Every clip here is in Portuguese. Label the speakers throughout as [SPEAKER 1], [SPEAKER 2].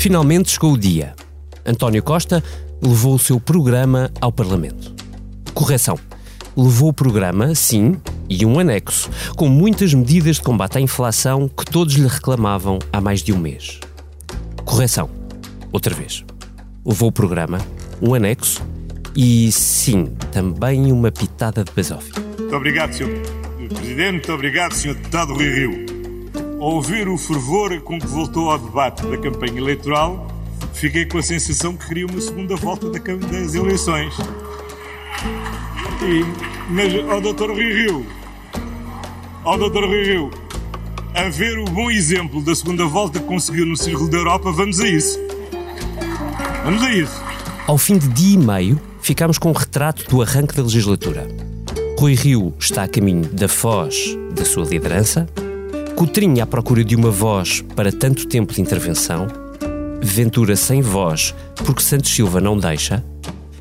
[SPEAKER 1] Finalmente chegou o dia. António Costa levou o seu programa ao Parlamento. Correção. Levou o programa, sim, e um anexo, com muitas medidas de combate à inflação que todos lhe reclamavam há mais de um mês. Correção. Outra vez. Levou o programa, um anexo e, sim, também uma pitada de basófia.
[SPEAKER 2] Muito obrigado, Sr. Presidente. Muito obrigado, Sr. Deputado Rui Rio. Ouvir o fervor com que voltou ao debate da campanha eleitoral, fiquei com a sensação que queria uma segunda volta das eleições. E, mas ao Dr. Rui Rio, ao Dr. Rui Rio, a ver o bom exemplo da segunda volta que conseguiu no Círculo da Europa, vamos a isso. Vamos a isso.
[SPEAKER 1] Ao fim de dia e meio, ficámos com um retrato do arranque da legislatura. Rui Rio está a caminho da foz da sua liderança, Coutrinho à procura de uma voz para tanto tempo de intervenção, Ventura sem voz porque Santos Silva não deixa,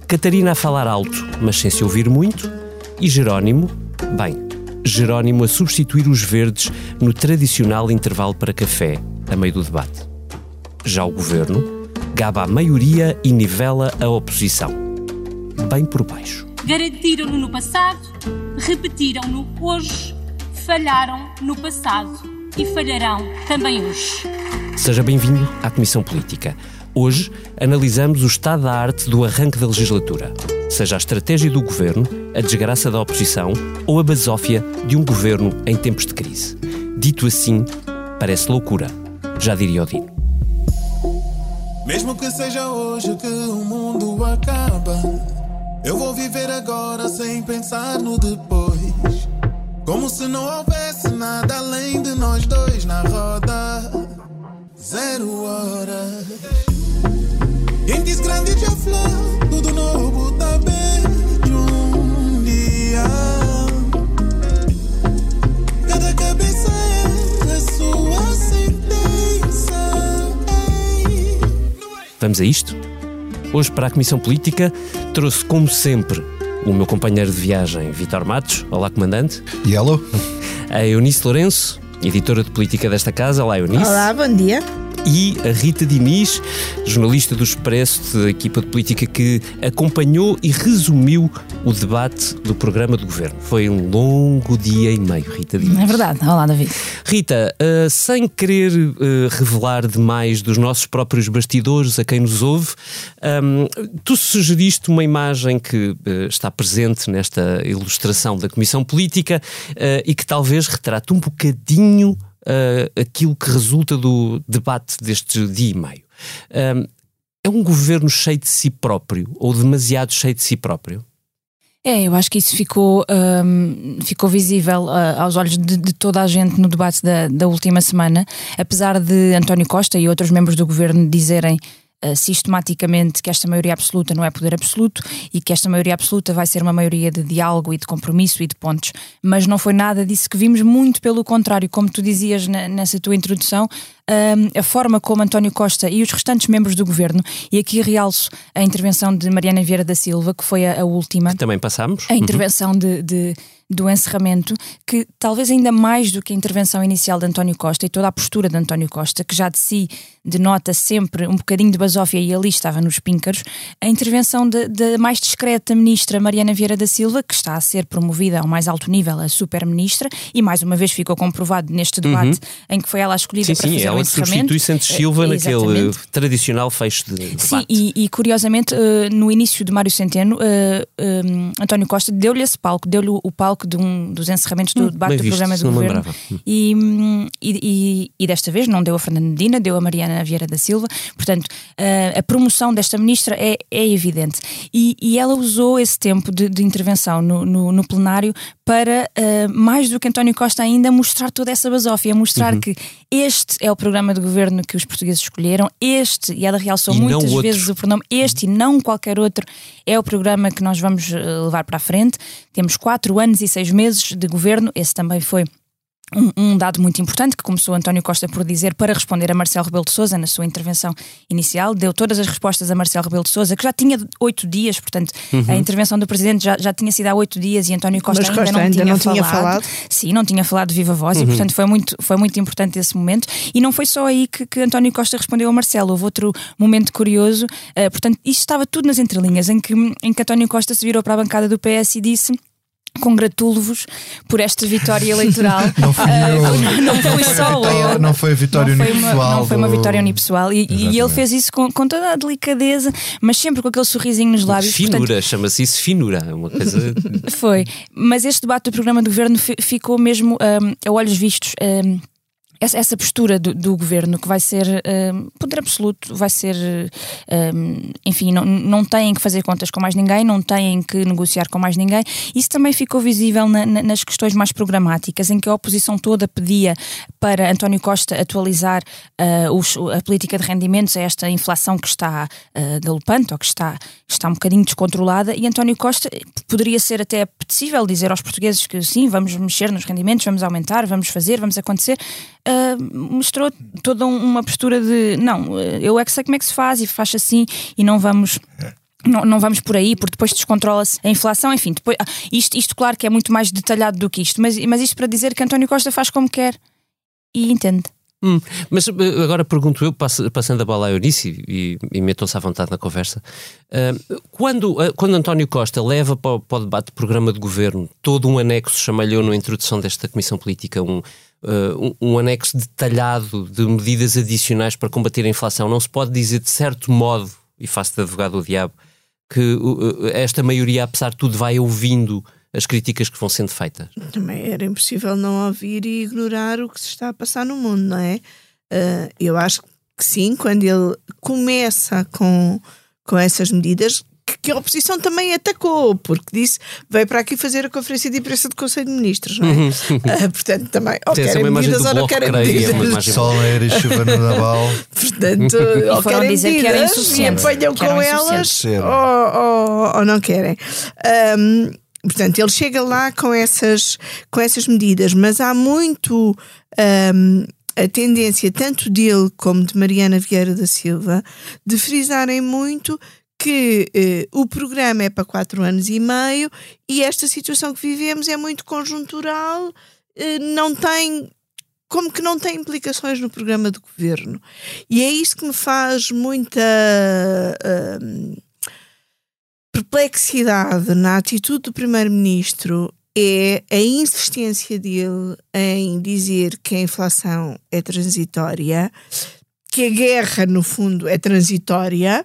[SPEAKER 1] Catarina a falar alto mas sem se ouvir muito e Jerónimo, bem, Jerónimo a substituir os verdes no tradicional intervalo para café, a meio do debate. Já o governo gaba a maioria e nivela a oposição. Bem por baixo.
[SPEAKER 3] Garantiram-no no passado, repetiram-no hoje falharam no passado e falharão também hoje.
[SPEAKER 1] Seja bem-vindo à Comissão Política. Hoje analisamos o estado da arte do arranque da legislatura, seja a estratégia do governo, a desgraça da oposição ou a basófia de um governo em tempos de crise. Dito assim, parece loucura, já diria Odino.
[SPEAKER 4] Mesmo que seja hoje que o mundo acaba, eu vou viver agora sem pensar no depois. Como se não houvesse nada além de nós dois na roda. Zero horas. Quem diz grande já flor, tudo novo tá bem um dia. Cada cabeça é a sua sentença.
[SPEAKER 1] Vamos a isto? Hoje, para a Comissão Política, trouxe, como sempre, o meu companheiro de viagem, Vitor Matos. Olá, comandante.
[SPEAKER 5] Yellow.
[SPEAKER 1] A Eunice Lourenço, editora de política desta casa. Olá, Eunice.
[SPEAKER 6] Olá, bom dia
[SPEAKER 1] e a Rita Diniz, jornalista do Expresso, da equipa de política que acompanhou e resumiu o debate do programa do governo. Foi um longo dia e meio, Rita Diniz.
[SPEAKER 6] É verdade. Olá, David.
[SPEAKER 1] Rita, uh, sem querer uh, revelar demais dos nossos próprios bastidores a quem nos ouve, um, tu sugeriste uma imagem que uh, está presente nesta ilustração da Comissão Política e que talvez retrate um bocadinho uh, aquilo que resulta do debate deste dia e meio. Um, é um governo cheio de si próprio ou demasiado cheio de si próprio?
[SPEAKER 6] É, eu acho que isso ficou, um, ficou visível uh, aos olhos de, de, toda a gente no debate da, da última semana, apesar de António Costa e outros membros do governo dizerem uh, sistematicamente que esta maioria absoluta não é poder absoluto e que esta maioria absoluta vai ser uma maioria de diálogo e de compromisso e de pontos. Mas não foi nada disso que vimos, muito pelo contrário, como tu dizias na, nessa tua introdução, a forma como António Costa e os restantes membros do governo, e aqui realço a intervenção de Mariana Vieira da Silva, que foi a, a última.
[SPEAKER 1] Que também passamos.
[SPEAKER 6] A intervenção uhum. de, de do encerramento, que talvez ainda mais do que a intervenção inicial de António Costa e toda a postura de António Costa, que já de si denota sempre um bocadinho de basófia e ali estava nos píncaros, a intervenção da mais discreta ministra Mariana Vieira da Silva, que está a ser promovida ao mais alto nível a super-ministra, e mais uma vez ficou comprovado neste debate uhum. em que foi ela escolhida
[SPEAKER 1] sim,
[SPEAKER 6] para
[SPEAKER 1] sim,
[SPEAKER 6] fazer
[SPEAKER 1] ela Ela substitui Santos Silva naquele tradicional fecho de debate.
[SPEAKER 6] Sim, e, e curiosamente, uh, no início de Mário Centeno, um, António Costa deu-lhe esse palco, deu-lhe o palco de um dos encerramentos do hum, debate do visto, programa do governo. Hum. E, e, e, desta vez não deu a Fernanda Medina, deu a Mariana Vieira da Silva. Portanto, a promoção desta ministra é, é evidente. E, e ela usou esse tempo de, de intervenção no, no, no, plenário para, uh, mais do que António Costa ainda, mostrar toda essa basófia, mostrar uhum. que este é o programa de governo que os portugueses escolheram, este, e ela realçou e muitas vezes o pronome este e não qualquer outro, é o programa que nós vamos eh, levar para a frente. Temos quatro anos e seis meses de governo, esse também foi um, um, dado muito importante que começou António Costa por dizer para responder a Marcelo Rebelo de Sousa na sua intervenção inicial, deu todas as respostas a Marcelo Rebelo de Sousa, que já tinha oito dias, portanto, uhum. a intervenção do Presidente já, já tinha sido há oito dias e António Costa, ainda, Costa não, ainda tinha não, tinha, falado. Sim, não tinha falado de viva voz uhum. e, portanto, foi muito, foi muito importante esse momento. E não foi só aí que, que António Costa respondeu a Marcelo, houve outro momento curioso, uh, portanto, isto estava tudo nas entrelinhas, em que, em que António Costa se virou para a bancada do PS e disse congratulo-vos por esta vitória eleitoral.
[SPEAKER 5] não, fui eu.
[SPEAKER 6] não fui só eu.
[SPEAKER 5] Não foi a vitória
[SPEAKER 6] não foi
[SPEAKER 5] unipessoal.
[SPEAKER 6] Uma, não foi uma vitória unipessoal. E, e, ele fez isso com, com, toda a delicadeza, mas sempre com aquele sorrisinho nos lábios.
[SPEAKER 1] Finura, chama-se isso finura. É uma coisa...
[SPEAKER 6] foi. Mas este debate do programa do governo ficou mesmo um, a olhos vistos. Um, essa, essa postura do, do, governo que vai ser uh, poder absoluto, vai ser, uh, enfim, não, não têm que fazer contas com mais ninguém, não têm que negociar com mais ninguém. Isso também ficou visível na, na, nas questões mais programáticas, em que a oposição toda pedia para António Costa atualizar uh, os, a política de rendimentos a esta inflação que está galopante ou que está, está um bocadinho descontrolada, e António Costa poderia ser até apetecível dizer aos portugueses que sim, vamos mexer nos rendimentos, vamos aumentar, vamos fazer, vamos acontecer uh, mostrou toda uma postura de não, eu é que sei como é que se faz e faz assim e não vamos. Não, não vamos por aí, porque depois descontrola-se a inflação, enfim, depois, ah, isto, isto claro que é muito mais detalhado do que isto, mas, mas isto para dizer que António Costa faz como quer e entende.
[SPEAKER 1] Hum, mas eh, agora pergunto eu, passando a bola a Eunice e, e metam-se à vontade na conversa, uh, quando, uh, quando António Costa leva para o, para o debate do programa de governo todo um anexo, chamei-lhe na introdução desta Comissão Política, um, uh, um, um, anexo detalhado de medidas adicionais para combater a inflação, não se pode dizer de certo modo, e faço de advogado do diabo, que uh, esta maioria, apesar de tudo, vai ouvindo as críticas que vão sendo feitas.
[SPEAKER 7] Também era impossível não ouvir e ignorar o que se está a passar no mundo, não é? Uh, eu acho que sim, quando ele começa com, com essas medidas, que a oposição também atacou, porque disse veio para aqui fazer a conferência de imprensa do Conselho de Ministros, não é? Uhum. uh, portanto, também, ou
[SPEAKER 1] Tem
[SPEAKER 7] querem medidas ou não querem medidas.
[SPEAKER 5] Sol era e chuva no Naval.
[SPEAKER 7] portanto, ou querem dizer medidas que e apanham com elas ou, ou, ou, não querem. Um, Portanto, ele chega lá com essas, com essas medidas, mas há muito um, a tendência, tanto dele como de Mariana Vieira da Silva, de frisarem muito que eh, o programa é para quatro anos e meio e esta situação que vivemos é muito conjuntural, eh, não tem. Como que não tem implicações no programa do governo. E é isso que me faz muita uh, perplexidade na atitude do Primeiro-Ministro é a insistência dele em dizer que a inflação é transitória, que a guerra, no fundo, é transitória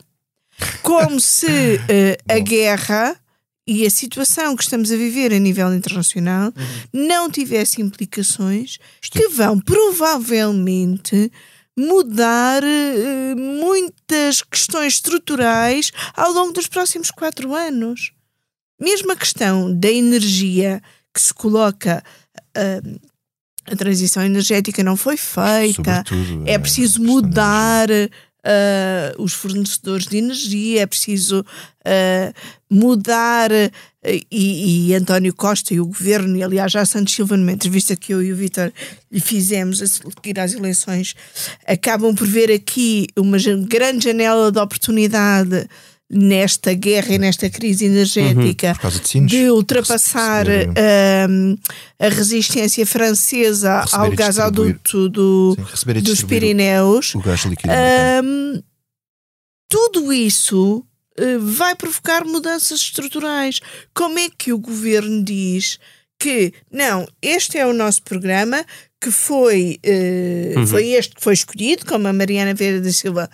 [SPEAKER 7] como se uh, a guerra e a situação que estamos a viver a nível internacional uhum. não tivesse implicações que vão provavelmente mudar uh, muitas questões estruturais ao longo dos próximos quatro anos. Mesmo a questão da energia que se coloca. Uh, a transição energética não foi feita, é, é preciso mudar uh, os fornecedores de energia, é preciso uh, mudar. Uh, e, e, António Costa e o governo, e aliás, já Santos Silva, numa entrevista que eu e o Vitor lhe fizemos a seguir às eleições, acabam por ver aqui uma grande janela de oportunidade nesta guerra e nesta crise energética
[SPEAKER 5] uhum,
[SPEAKER 7] de, de, ultrapassar um, a resistência francesa receber ao gasoduto do, Sim, dos Pirineus.
[SPEAKER 5] O, gás líquido
[SPEAKER 7] um, tudo isso uh, vai provocar mudanças estruturais. Como é que o governo diz que não, este é o nosso programa que foi, eh,
[SPEAKER 1] Uhum.
[SPEAKER 7] foi este que foi escolhido, como a Mariana Vieira da Silva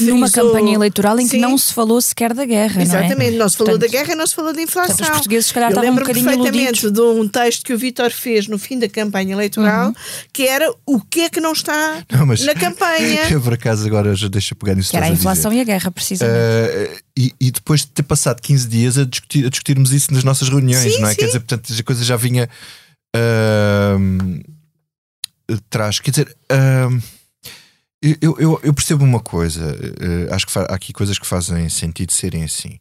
[SPEAKER 6] Numa
[SPEAKER 7] frisou.
[SPEAKER 6] campanha eleitoral em que
[SPEAKER 7] Sim.
[SPEAKER 6] não se falou sequer da guerra,
[SPEAKER 7] Exatamente,
[SPEAKER 6] não é?
[SPEAKER 7] não se falou
[SPEAKER 6] Portanto,
[SPEAKER 7] da guerra e não se falou da inflação.
[SPEAKER 6] portanto, os portugueses, se calhar,
[SPEAKER 7] Eu
[SPEAKER 6] estavam um
[SPEAKER 7] lembro
[SPEAKER 6] bocadinho
[SPEAKER 7] perfeitamente
[SPEAKER 6] iludidos.
[SPEAKER 7] de um texto que o Vítor fez no fim da campanha eleitoral,
[SPEAKER 6] Uhum.
[SPEAKER 7] que era o que é que não está
[SPEAKER 5] Não, mas-
[SPEAKER 7] na campanha.
[SPEAKER 5] Eu, por acaso, agora já deixa pegar nisso
[SPEAKER 6] Que era a inflação
[SPEAKER 5] dizer.
[SPEAKER 6] e a guerra, precisamente.
[SPEAKER 5] Uh, e, e depois de ter passado 15 dias a, discutir- a discutirmos isso nas nossas reuniões,
[SPEAKER 7] Sim,
[SPEAKER 5] não é?
[SPEAKER 7] sim.
[SPEAKER 5] Quer dizer, portanto, a coisa já vinha ahm, atrás. Quer dizer, ahm, eu, eu, eu percebo uma coisa, eh, acho que há aqui coisas que fazem sentido serem assim.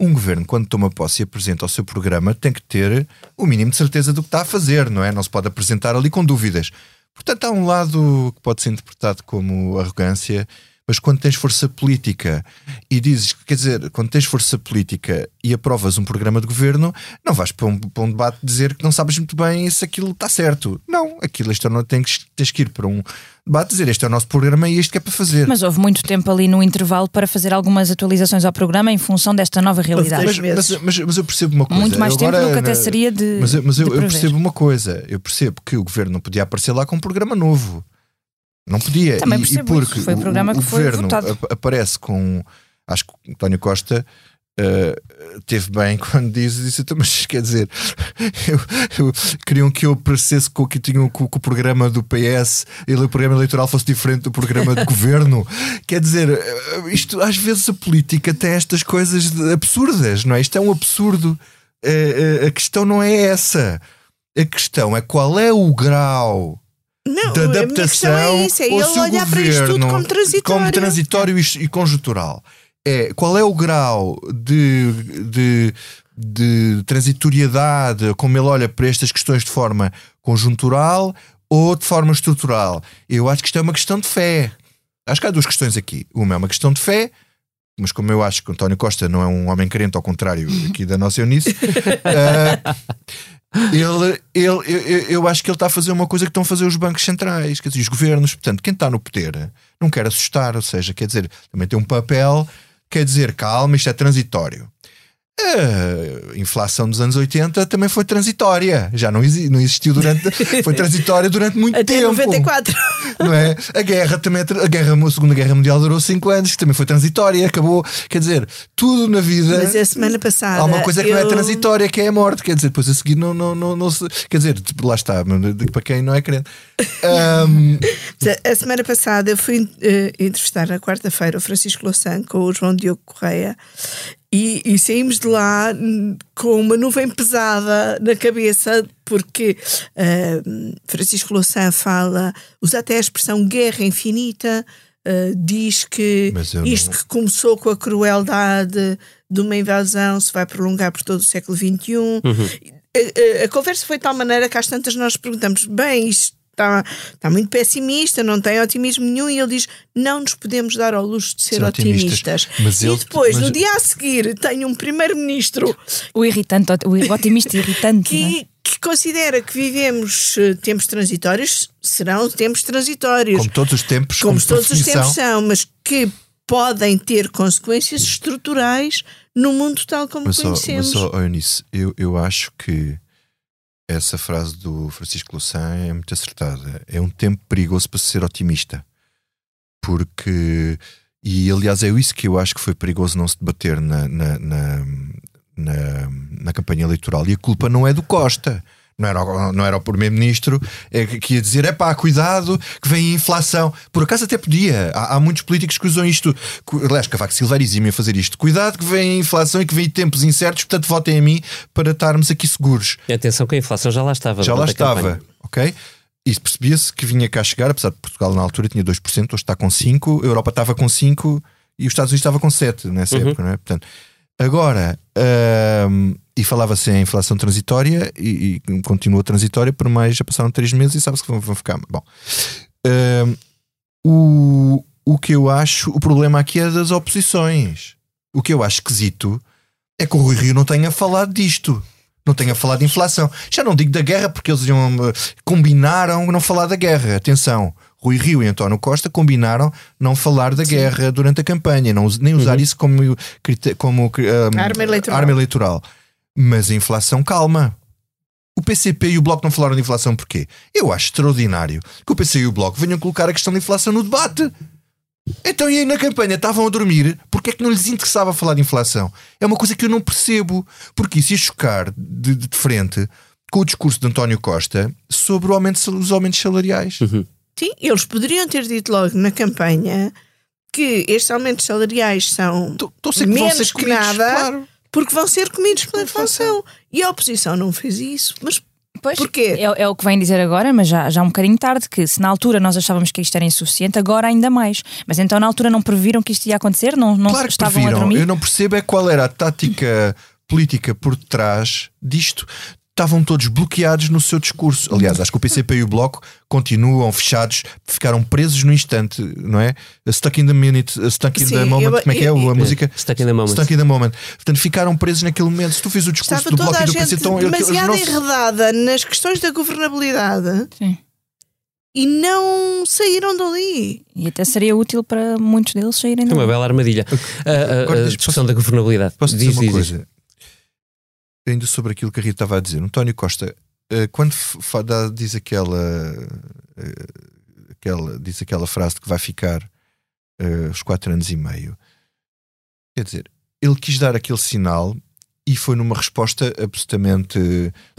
[SPEAKER 5] Um governo, quando toma posse e apresenta o seu programa, tem que ter o mínimo de certeza do que está a fazer, não é? Não se pode apresentar ali com dúvidas. Portanto, há um lado que pode ser interpretado como arrogância, mas quando tens força política e dizes, quer dizer, quando tens força política e aprovas um programa de governo, não vais para um, para um debate dizer que não sabes muito bem se aquilo está certo. Não, aquilo este não tens, tens que ir para um debate dizer este é o nosso programa e isto que é para fazer.
[SPEAKER 6] Mas houve muito tempo ali no intervalo para fazer algumas atualizações ao programa em função desta nova realidade.
[SPEAKER 5] mas,
[SPEAKER 7] meses.
[SPEAKER 5] mas, mas eu percebo uma coisa.
[SPEAKER 6] Muito mais tempo
[SPEAKER 5] agora,
[SPEAKER 6] do que até seria de.
[SPEAKER 5] Mas, eu- mas eu,
[SPEAKER 6] de
[SPEAKER 5] eu percebo uma coisa. Eu percebo que o governo não podia aparecer lá com um programa novo. Não podia.
[SPEAKER 6] Também
[SPEAKER 5] e, e porque
[SPEAKER 6] isso. Foi o programa
[SPEAKER 5] o
[SPEAKER 6] que foi
[SPEAKER 5] governo
[SPEAKER 6] votado.
[SPEAKER 5] ap- aparece com. Acho que o António Costa. eh, teve bem quando diz isso, então, mas quer dizer, eu, eu- queriam que eu aparecesse com que tinham com, o programa do PS e o programa eleitoral fosse diferente do programa de governo. Quer dizer, eh, isto às vezes a política tem estas coisas absurdas, não é? Isto é um absurdo. Eh, eh, a questão não é essa. A questão é qual é o grau
[SPEAKER 7] Não,
[SPEAKER 5] de
[SPEAKER 7] minha
[SPEAKER 5] adaptação
[SPEAKER 7] é isso, é ele olhar para isto tudo
[SPEAKER 5] governo
[SPEAKER 7] como transitório.
[SPEAKER 5] como transitório e, conjuntural. É, qual é o grau de, de, de transitoriedade, como ele olha para estas questões de forma conjuntural ou de forma estrutural? Eu acho que isto é uma questão de fé. Acho que há duas questões aqui. Uma é uma questão de fé, mas como eu acho que António Costa não é um homem crente, ao contrário aqui da nossa Eunice, ah, ele, ele, eu, eu- acho que ele está a fazer uma coisa que estão a fazer os bancos centrais, quer dizer, os governos. Portanto, quem está no poder não quer assustar, ou seja, quer dizer, também tem um papel, quer dizer, calma, isto é transitório. A inflação dos anos 80 também foi transitória, já não, exi- não existiu durante. Foi transitória durante muito
[SPEAKER 7] Até
[SPEAKER 5] tempo.
[SPEAKER 7] 94.
[SPEAKER 5] Não é? A guerra também, a, guerra, a Segunda Guerra Mundial durou 5 anos, que também foi transitória, acabou. Quer dizer, tudo na vida.
[SPEAKER 7] Mas a semana passada.
[SPEAKER 5] Há uma coisa que não é
[SPEAKER 7] eu-
[SPEAKER 5] transitória, que é a morte. Quer dizer, depois a seguir não, não, não, não se. Quer dizer, lá está, para quem não é crente. Ahm,
[SPEAKER 7] A semana passada eu fui eh, entrevistar na quarta-feira o Francisco Louçã com o João Diogo Correia e, e saímos de lá hum, com uma nuvem pesada na cabeça porque eh, Francisco Louçã fala, usa até a expressão guerra infinita, eh, diz que isto
[SPEAKER 5] não-
[SPEAKER 7] que começou com a crueldade de uma invasão se vai prolongar por todo o século XXI. A, a- a conversa foi de tal maneira que às tantas nós perguntamos: bem, isto está, está muito pessimista, não tem otimismo nenhum, e ele diz: não nos podemos dar ao luxo de ser,
[SPEAKER 5] Ser otimistas.
[SPEAKER 7] otimistas.
[SPEAKER 5] Mas
[SPEAKER 7] e
[SPEAKER 5] ele-
[SPEAKER 7] depois,
[SPEAKER 5] mas-
[SPEAKER 7] no dia a seguir, tem um primeiro-ministro
[SPEAKER 6] O irritante, o otimista irritante. não é?
[SPEAKER 7] que, que considera que vivemos eh, tempos transitórios, serão tempos transitórios.
[SPEAKER 5] como todos os tempos,
[SPEAKER 7] como
[SPEAKER 5] como,
[SPEAKER 7] todos os tempos são, mas que podem ter consequências estruturais no mundo tal como
[SPEAKER 5] Mas só,
[SPEAKER 7] conhecemos.
[SPEAKER 5] mas só Eunice, eu, eu acho que essa frase do Francisco Louçã é muito acertada. É um tempo perigoso para se ser otimista. Porque, e aliás é isso que eu acho que foi perigoso não se debater na, na, na, na, na campanha eleitoral. E a culpa não é do Costa. Não era, o- não era o Primeiro-Ministro é, que- ia dizer: é pá, cuidado, que vem a inflação. Por acaso até podia. Há, há muitos políticos que usam isto. Aliás, Cavaco Silva exime a fazer isto. Cuidado, que vem a inflação e que vem tempos incertos, portanto, votem a mim para estarmos aqui seguros.
[SPEAKER 1] E atenção que a inflação já lá estava.
[SPEAKER 5] Já lá estava,
[SPEAKER 1] campanha.
[SPEAKER 5] ok? E percebia-se que vinha cá chegar, apesar de Portugal na altura tinha 2%, hoje está com 5%, a Europa estava com 5% e os Estados Unidos estava com 7% nessa
[SPEAKER 1] Uhum.
[SPEAKER 5] época, não é? Portanto, agora, hum, e falava-se em inflação transitória e, e continua transitória por mais, já passaram 3 meses e sabe-se que vão, vão ficar. Bom, hum, o, o que eu acho, o problema aqui é das oposições. O que eu acho esquisito é que o Rui Rio não tenha falado disto. Não tenha falado de inflação. Já não digo da guerra, porque eles iam, eh, combinaram não falar da guerra. Atenção, Rui Rio e António Costa combinaram não falar da guerra durante a campanha, não, nem usar isso como, como um,
[SPEAKER 7] Arma eleitoral.
[SPEAKER 5] arma eleitoral. Mas a inflação calma. O PCP e o Bloco não falaram de inflação porquê? Eu acho extraordinário que o PC e o Bloco venham colocar a questão da inflação no debate. Então, e aí na campanha estavam a dormir, porque é que não lhes interessava falar de inflação? É uma coisa que eu não percebo, porque isso ia chocar de, de frente com o discurso de António Costa sobre o aumento, os aumentos salariais.
[SPEAKER 7] Sim, eles poderiam ter dito logo na campanha que estes aumentos salariais são
[SPEAKER 5] Tô- tô
[SPEAKER 7] menos que nada
[SPEAKER 5] claro.
[SPEAKER 7] Porque vão ser comidos pela inflação. E a oposição não fez isso. Mas
[SPEAKER 6] Pois,
[SPEAKER 7] Porquê?
[SPEAKER 6] É, é o que vem dizer agora, mas já, já um bocadinho tarde, que se na altura nós achávamos que isto era insuficiente, agora ainda mais. Mas então na altura não previram que isto ia acontecer? Não, não
[SPEAKER 5] Claro que
[SPEAKER 6] estavam a
[SPEAKER 5] previram.
[SPEAKER 6] dormir?
[SPEAKER 5] Eu não percebo é qual era a tática política por detrás disto. Estavam todos bloqueados no seu discurso. Aliás, acho que o PCP e o Bloco continuam fechados, ficaram presos no instante, não é? Stuck in the minute, stuck in
[SPEAKER 7] Sim,
[SPEAKER 5] the moment,
[SPEAKER 7] eu-
[SPEAKER 5] como é que é
[SPEAKER 7] eu-
[SPEAKER 5] a música?
[SPEAKER 1] Stuck in the moment.
[SPEAKER 5] Stuck in the moment. Portanto, ficaram presos naquele momento. Se tu fiz o discurso
[SPEAKER 7] estava
[SPEAKER 5] do
[SPEAKER 7] toda
[SPEAKER 5] Bloco
[SPEAKER 7] a
[SPEAKER 5] e do
[SPEAKER 7] gente
[SPEAKER 5] PC, então
[SPEAKER 7] demasiado
[SPEAKER 5] não se-
[SPEAKER 7] enredada nas questões da governabilidade
[SPEAKER 6] Sim.
[SPEAKER 7] e não saíram dali.
[SPEAKER 6] E até seria útil para muitos deles saírem
[SPEAKER 1] É uma
[SPEAKER 6] dali.
[SPEAKER 1] bela armadilha. A, a-
[SPEAKER 5] Agora,
[SPEAKER 1] a discussão
[SPEAKER 5] posso-
[SPEAKER 1] da governabilidade.
[SPEAKER 5] Posso dizer
[SPEAKER 1] Diz,
[SPEAKER 5] uma
[SPEAKER 1] diz, diz.
[SPEAKER 5] Ainda sobre aquilo que a Rita estava a dizer. António Costa, eh, quando dá- diz aquela, eh, aquela diz aquela frase de que vai ficar eh, os quatro anos e meio, quer dizer, ele quis dar aquele sinal e foi numa resposta absolutamente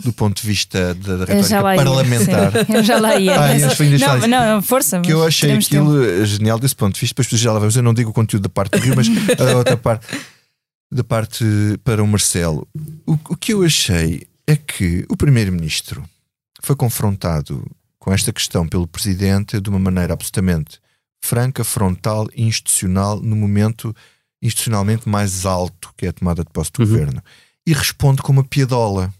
[SPEAKER 5] do ponto de vista da, da retórica parlamentar.
[SPEAKER 6] Sim, Eu já lá ia.
[SPEAKER 5] Ah,
[SPEAKER 6] mas- não, não, força.
[SPEAKER 5] que eu achei
[SPEAKER 6] teremos tempo.
[SPEAKER 5] aquilo genial desse ponto de vista, depois já lá vamos, eu não digo o conteúdo da parte do Rio, mas a outra parte da parte para o Marcelo. O, o que eu achei é que o Primeiro-Ministro foi confrontado com esta questão pelo Presidente de uma maneira absolutamente franca, frontal e institucional no momento institucionalmente mais alto que é a tomada de posse do
[SPEAKER 1] Uhum.
[SPEAKER 5] Governo e responde com uma piadola.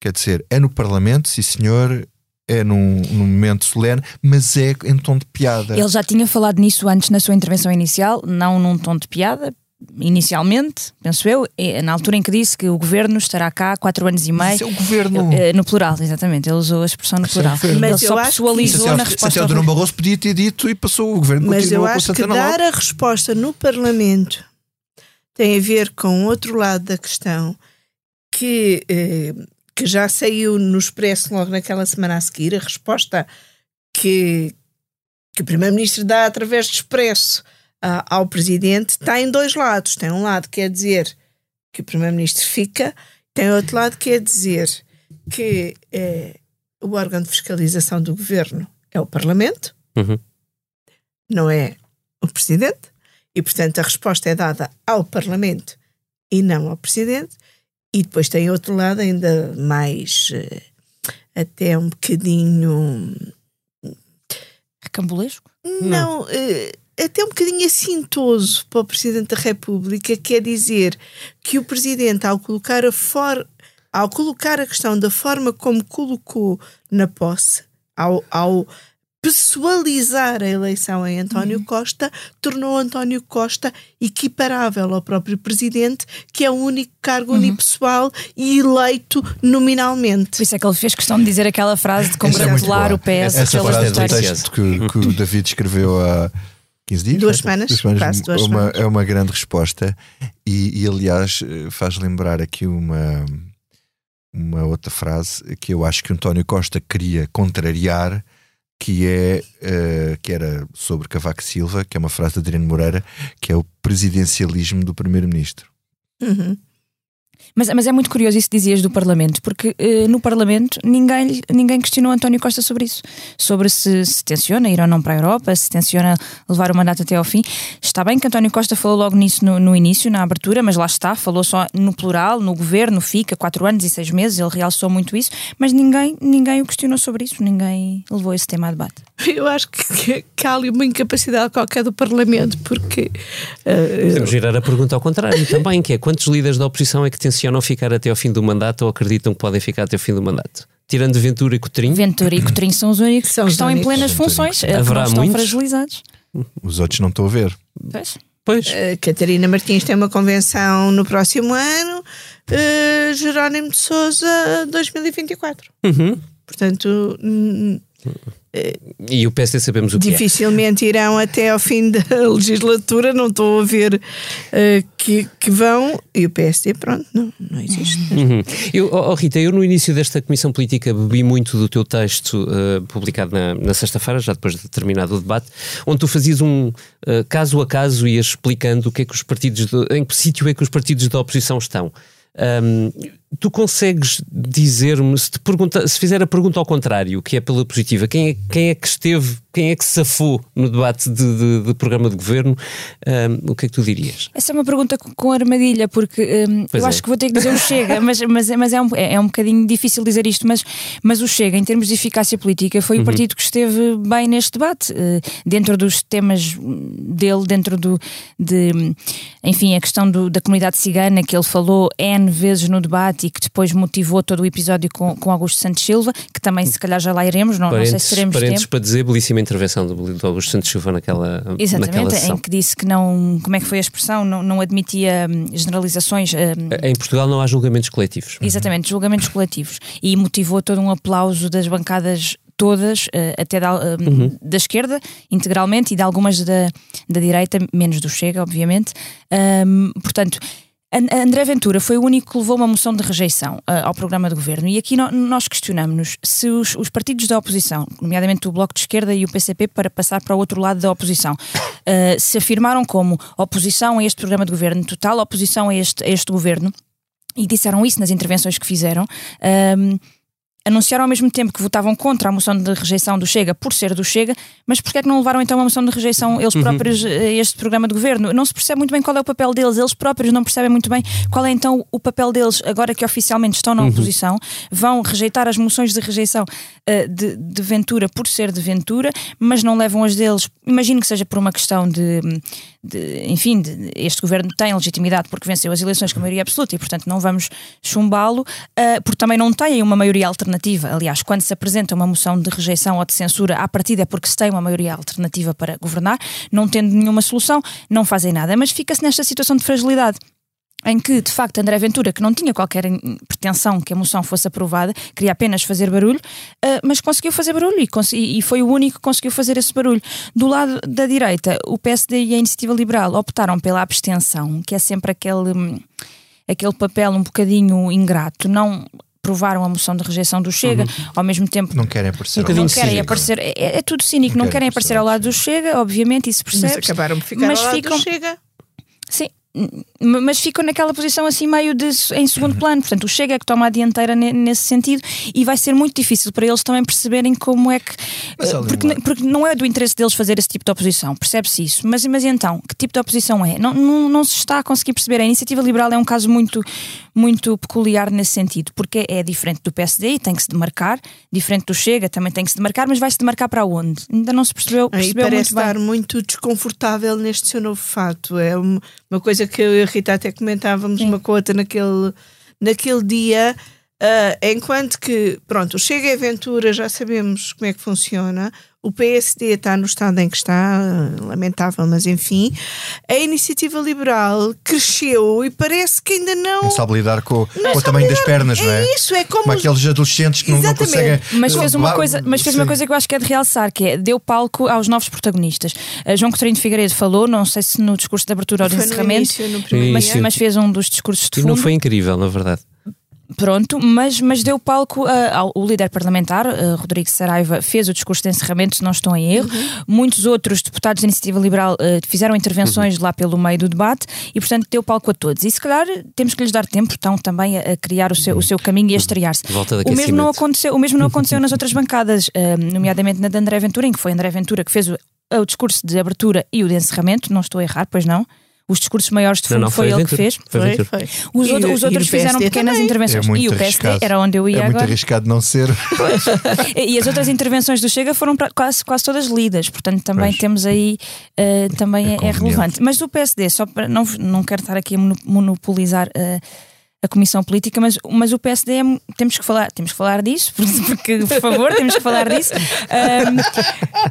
[SPEAKER 5] Quer dizer, é no Parlamento, sim senhor, é num, num momento solene, mas é em tom de piada.
[SPEAKER 6] Ele já tinha falado nisso antes na sua intervenção inicial, não num tom de piada, inicialmente, penso eu, eh, na altura em que disse que o governo estará cá há quatro anos e meio.
[SPEAKER 5] Isso é o governo.
[SPEAKER 6] Eh, No plural, exatamente. Ele usou a expressão no
[SPEAKER 5] é
[SPEAKER 6] plural.
[SPEAKER 7] Mas
[SPEAKER 6] Ele só
[SPEAKER 7] eu acho que
[SPEAKER 6] pessoalizou
[SPEAKER 5] Até
[SPEAKER 6] na
[SPEAKER 5] o-
[SPEAKER 6] resposta.
[SPEAKER 5] até o Durão Barroso podia ter dito e passou o governo
[SPEAKER 7] Mas eu acho que dar a resposta no Parlamento tem a ver com outro lado da questão que, eh, que já saiu no Expresso logo naquela semana a seguir, a resposta que, que o Primeiro-Ministro dá através do Expresso ah, ao Presidente está em dois lados. Tem um lado que é dizer que o Primeiro-Ministro fica, tem outro lado que é dizer que eh, o órgão de fiscalização do Governo é o Parlamento,
[SPEAKER 1] Uhum.
[SPEAKER 7] não é o Presidente, e portanto a resposta é dada ao Parlamento e não ao Presidente. E depois tem outro lado ainda mais eh, até um bocadinho
[SPEAKER 6] Recambulesco?
[SPEAKER 7] não, eh, até um bocadinho assintoso para o Presidente da República, quer dizer que o Presidente, ao colocar a, for, ao colocar a questão da forma como colocou na posse, ao, ao pessoalizar a eleição em António Costa, tornou António Costa equiparável ao próprio Presidente, que é o único cargo unipessoal e eleito nominalmente.
[SPEAKER 6] Por isso é que ele fez questão de dizer aquela frase de
[SPEAKER 5] é
[SPEAKER 6] congratular
[SPEAKER 5] boa.
[SPEAKER 6] o PS
[SPEAKER 5] Essa
[SPEAKER 6] pelas
[SPEAKER 5] do
[SPEAKER 6] vitórias.
[SPEAKER 5] texto que, que o David escreveu há 15 dias?
[SPEAKER 7] Duas
[SPEAKER 5] né?
[SPEAKER 7] semanas, quase duas
[SPEAKER 5] é, uma,
[SPEAKER 7] semanas.
[SPEAKER 5] é uma grande resposta e, e, aliás faz lembrar aqui uma, uma outra frase que eu acho que António Costa queria contrariar que é eh, que era sobre Cavaco Silva, que é uma frase de Adriano Moreira, que é o presidencialismo do primeiro-ministro.
[SPEAKER 7] Uhum.
[SPEAKER 6] Mas, mas é muito curioso isso que dizias do Parlamento, porque eh, no Parlamento ninguém, ninguém questionou António Costa sobre isso. Sobre se, se tenciona ir ou não para a Europa, se tenciona levar o mandato até ao fim. Está bem que António Costa falou logo nisso no, no início, na abertura, mas lá está, falou só no plural, no governo, fica quatro anos e seis meses, ele realçou muito isso, mas ninguém, ninguém o questionou sobre isso, ninguém levou esse tema a debate.
[SPEAKER 7] Eu acho que, que, que há ali uma incapacidade qualquer do Parlamento, porque eh,
[SPEAKER 1] Podemos girar a pergunta ao contrário também, que é quantos líderes da oposição é que tencionam ficar até ao fim do mandato ou acreditam que podem ficar até ao fim do mandato? Tirando Ventura e Cotrim,
[SPEAKER 6] Ventura e Coutinho são os únicos
[SPEAKER 7] São
[SPEAKER 6] que
[SPEAKER 7] os
[SPEAKER 6] estão em
[SPEAKER 7] únicos.
[SPEAKER 6] plenas
[SPEAKER 5] São os
[SPEAKER 6] funções, eh, que
[SPEAKER 1] Haverá
[SPEAKER 6] não estão
[SPEAKER 1] muitos?
[SPEAKER 6] fragilizados.
[SPEAKER 5] Os outros não estão a ver.
[SPEAKER 6] Pois.
[SPEAKER 1] pois,
[SPEAKER 7] a Catarina Martins tem uma convenção no próximo ano, eh, Jerónimo de Souza 2024.
[SPEAKER 1] Uhum.
[SPEAKER 7] Portanto,
[SPEAKER 1] E o PSD sabemos o que é.
[SPEAKER 7] dificilmente irão até ao fim da legislatura, não estou a ver eh, que, que vão, e o PSD, pronto, não, não existe.
[SPEAKER 1] Uhum. Eu, oh, Rita, eu no início desta Comissão Política bebi muito do teu texto uh, publicado na, na sexta-feira, já depois de terminado o debate, onde tu fazias um uh, caso a caso e ias explicando o que é que os partidos, de, em que sítio é que os partidos da oposição estão. Um, tu consegues dizer-me, se, te se fizer a pergunta ao contrário, que é pela positiva, quem é, quem é que esteve, quem é que safou no debate de, de, de programa de governo, um, o que é que tu dirias?
[SPEAKER 6] Essa é uma pergunta com, com armadilha, porque um, eu
[SPEAKER 1] é.
[SPEAKER 6] acho que vou ter que dizer o Chega, mas, mas, mas é, um, é, é um bocadinho difícil dizer isto, mas, mas o Chega, em termos de eficácia política, foi
[SPEAKER 1] Uhum.
[SPEAKER 6] o partido que esteve bem neste debate, eh, dentro dos temas dele, dentro do, de, enfim, a questão do, da comunidade cigana, que ele falou N vezes no debate e que depois motivou todo o episódio com, com Augusto Santos Silva, que também se calhar já lá iremos, não, não sei se teremos
[SPEAKER 1] parênteses
[SPEAKER 6] tempo.
[SPEAKER 1] para dizer belíssima intervenção do, do Augusto Santos Silva naquela, naquela
[SPEAKER 6] Exatamente,
[SPEAKER 1] sessão.
[SPEAKER 6] em que disse que não, como é que foi a expressão, não, não admitia hum, generalizações. hum,
[SPEAKER 1] Em Portugal não há julgamentos coletivos.
[SPEAKER 6] Exatamente, julgamentos coletivos. E motivou todo um aplauso das bancadas todas, eh, até da, eh, da esquerda, integralmente, e de algumas da, da direita, menos do Chega, obviamente. Ahm, portanto. An- André Ventura foi o único que levou uma moção de rejeição ah, ao programa de governo e aqui no- nós questionamos-nos se os, os partidos da oposição, nomeadamente o Bloco de Esquerda e o PCP, para passar para o outro lado da oposição, ah, se afirmaram como oposição a este programa de governo, total oposição a este, a este governo, e disseram isso nas intervenções que fizeram. ahm, anunciaram ao mesmo tempo que votavam contra a moção de rejeição do Chega por ser do Chega, mas porquê é que não levaram então uma moção de rejeição eles próprios a este programa de governo? Não se percebe muito bem qual é o papel deles, eles próprios não percebem muito bem qual é então o papel deles, agora que oficialmente estão na oposição, vão rejeitar as moções de rejeição eh, de, de Ventura por ser de Ventura, mas não levam as deles, imagino que seja por uma questão de, de, enfim, de- este governo tem legitimidade porque venceu as eleições com maioria absoluta e, portanto, não vamos chumbá-lo, eh, porque também não tem uma maioria alternativa. Aliás, quando se apresenta uma moção de rejeição ou de censura, à partida é porque se tem uma maioria alternativa para governar, não tendo nenhuma solução, não fazem nada. Mas fica-se nesta situação de fragilidade em que, de facto, André Ventura, que não tinha qualquer pretensão que a moção fosse aprovada, queria apenas fazer barulho, ah, mas conseguiu fazer barulho e, e e foi o único que conseguiu fazer esse barulho. Do lado da direita, o PSD e a Iniciativa Liberal optaram pela abstenção, que é sempre aquele, hum, aquele papel um bocadinho ingrato. Não aprovaram a moção de rejeição do Chega, ao mesmo tempo
[SPEAKER 5] Não querem aparecer.
[SPEAKER 1] Bocadinho
[SPEAKER 6] não querem
[SPEAKER 1] cínico.
[SPEAKER 6] aparecer, é, é tudo cínico, não,
[SPEAKER 5] Não
[SPEAKER 6] querem
[SPEAKER 5] querem
[SPEAKER 6] aparecer ao lado do Chega, obviamente, isso
[SPEAKER 7] Mas
[SPEAKER 6] percebe
[SPEAKER 7] acabaram por ficar
[SPEAKER 6] mas
[SPEAKER 7] ao lado
[SPEAKER 6] ficam-
[SPEAKER 7] do Chega.
[SPEAKER 6] Sim, mas ficam naquela posição assim meio de, em segundo plano. Portanto, o Chega é que toma a dianteira ne- nesse sentido e vai ser muito difícil para eles também perceberem como é que.
[SPEAKER 5] Mas,
[SPEAKER 6] eh, porque, porque não é do interesse deles fazer esse tipo de oposição, percebe-se isso. Mas, mas então, que tipo de oposição é? Não, não, não se está a conseguir perceber. A iniciativa liberal é um caso muito, muito peculiar nesse sentido, porque é diferente do PSD e tem que se demarcar, diferente do Chega também tem que se demarcar, mas vai se demarcar para onde? Ainda não se percebeu,
[SPEAKER 7] Aí
[SPEAKER 6] percebeu
[SPEAKER 7] parece
[SPEAKER 6] muito bem.
[SPEAKER 7] estar muito desconfortável neste seu novo fato. É um- uma coisa que eu e a Rita até comentávamos
[SPEAKER 6] Sim.
[SPEAKER 7] uma com a outra naquele, naquele dia. ah, enquanto que, pronto, o Chega e a Ventura já sabemos como é que funciona, o PSD está no estado em que está, lamentável, mas enfim. A iniciativa liberal cresceu e parece que ainda não.
[SPEAKER 5] Não sabe lidar com, com o tamanho das pernas, não é?
[SPEAKER 7] É isso, é como.
[SPEAKER 5] Como aqueles adolescentes que não, conseguem.
[SPEAKER 6] Mas fez uma coisa, mas fez uma coisa que eu acho que é de realçar, que é deu palco aos novos protagonistas. A João Coutinho de Figueiredo falou, não sei se no discurso de abertura ou de encerramento,
[SPEAKER 7] início, no primeiro
[SPEAKER 6] mas, mas fez um dos discursos de
[SPEAKER 1] E
[SPEAKER 6] fundo.
[SPEAKER 1] não foi incrível, na verdade.
[SPEAKER 6] Pronto, mas, mas deu palco ah, ao o líder parlamentar, ah, Rodrigo Saraiva, fez o discurso de encerramento, se não estou em erro. Muitos outros deputados da Iniciativa Liberal ah, fizeram intervenções lá pelo meio do debate e, portanto, deu palco a todos. E se calhar temos que lhes dar tempo, estão também a, a criar o seu, o seu caminho e a estrear-se.
[SPEAKER 1] Volta de
[SPEAKER 6] O mesmo, não aconteceu, o mesmo não aconteceu nas outras bancadas, nomeadamente na de André Ventura, em que foi André Ventura que fez o, o discurso de abertura e o de encerramento, não estou a errar, pois não. Os discursos maiores de fundo
[SPEAKER 1] Não, não,
[SPEAKER 6] foi,
[SPEAKER 1] foi
[SPEAKER 6] ele que fez.
[SPEAKER 1] Foi
[SPEAKER 7] Foi.
[SPEAKER 6] Os,
[SPEAKER 7] E
[SPEAKER 6] outro-
[SPEAKER 7] o-
[SPEAKER 6] os
[SPEAKER 7] e
[SPEAKER 6] outros
[SPEAKER 7] o
[SPEAKER 6] fizeram pequenas
[SPEAKER 7] também.
[SPEAKER 6] intervenções.
[SPEAKER 5] É muito
[SPEAKER 6] e o PSD
[SPEAKER 5] arriscado.
[SPEAKER 6] era onde eu ia
[SPEAKER 5] É muito
[SPEAKER 6] agora.
[SPEAKER 5] arriscado não ser.
[SPEAKER 6] E as outras intervenções do Chega foram pra- quase, quase todas lidas, portanto também
[SPEAKER 5] Pois.
[SPEAKER 6] temos aí, eh, também
[SPEAKER 5] É
[SPEAKER 6] é, é relevante. Mas do PSD, só para não, não quero estar aqui a mono- monopolizar eh, a comissão política, mas, mas o PSD é, temos que falar, temos que falar disso, porque, por favor, temos que falar disso. Um,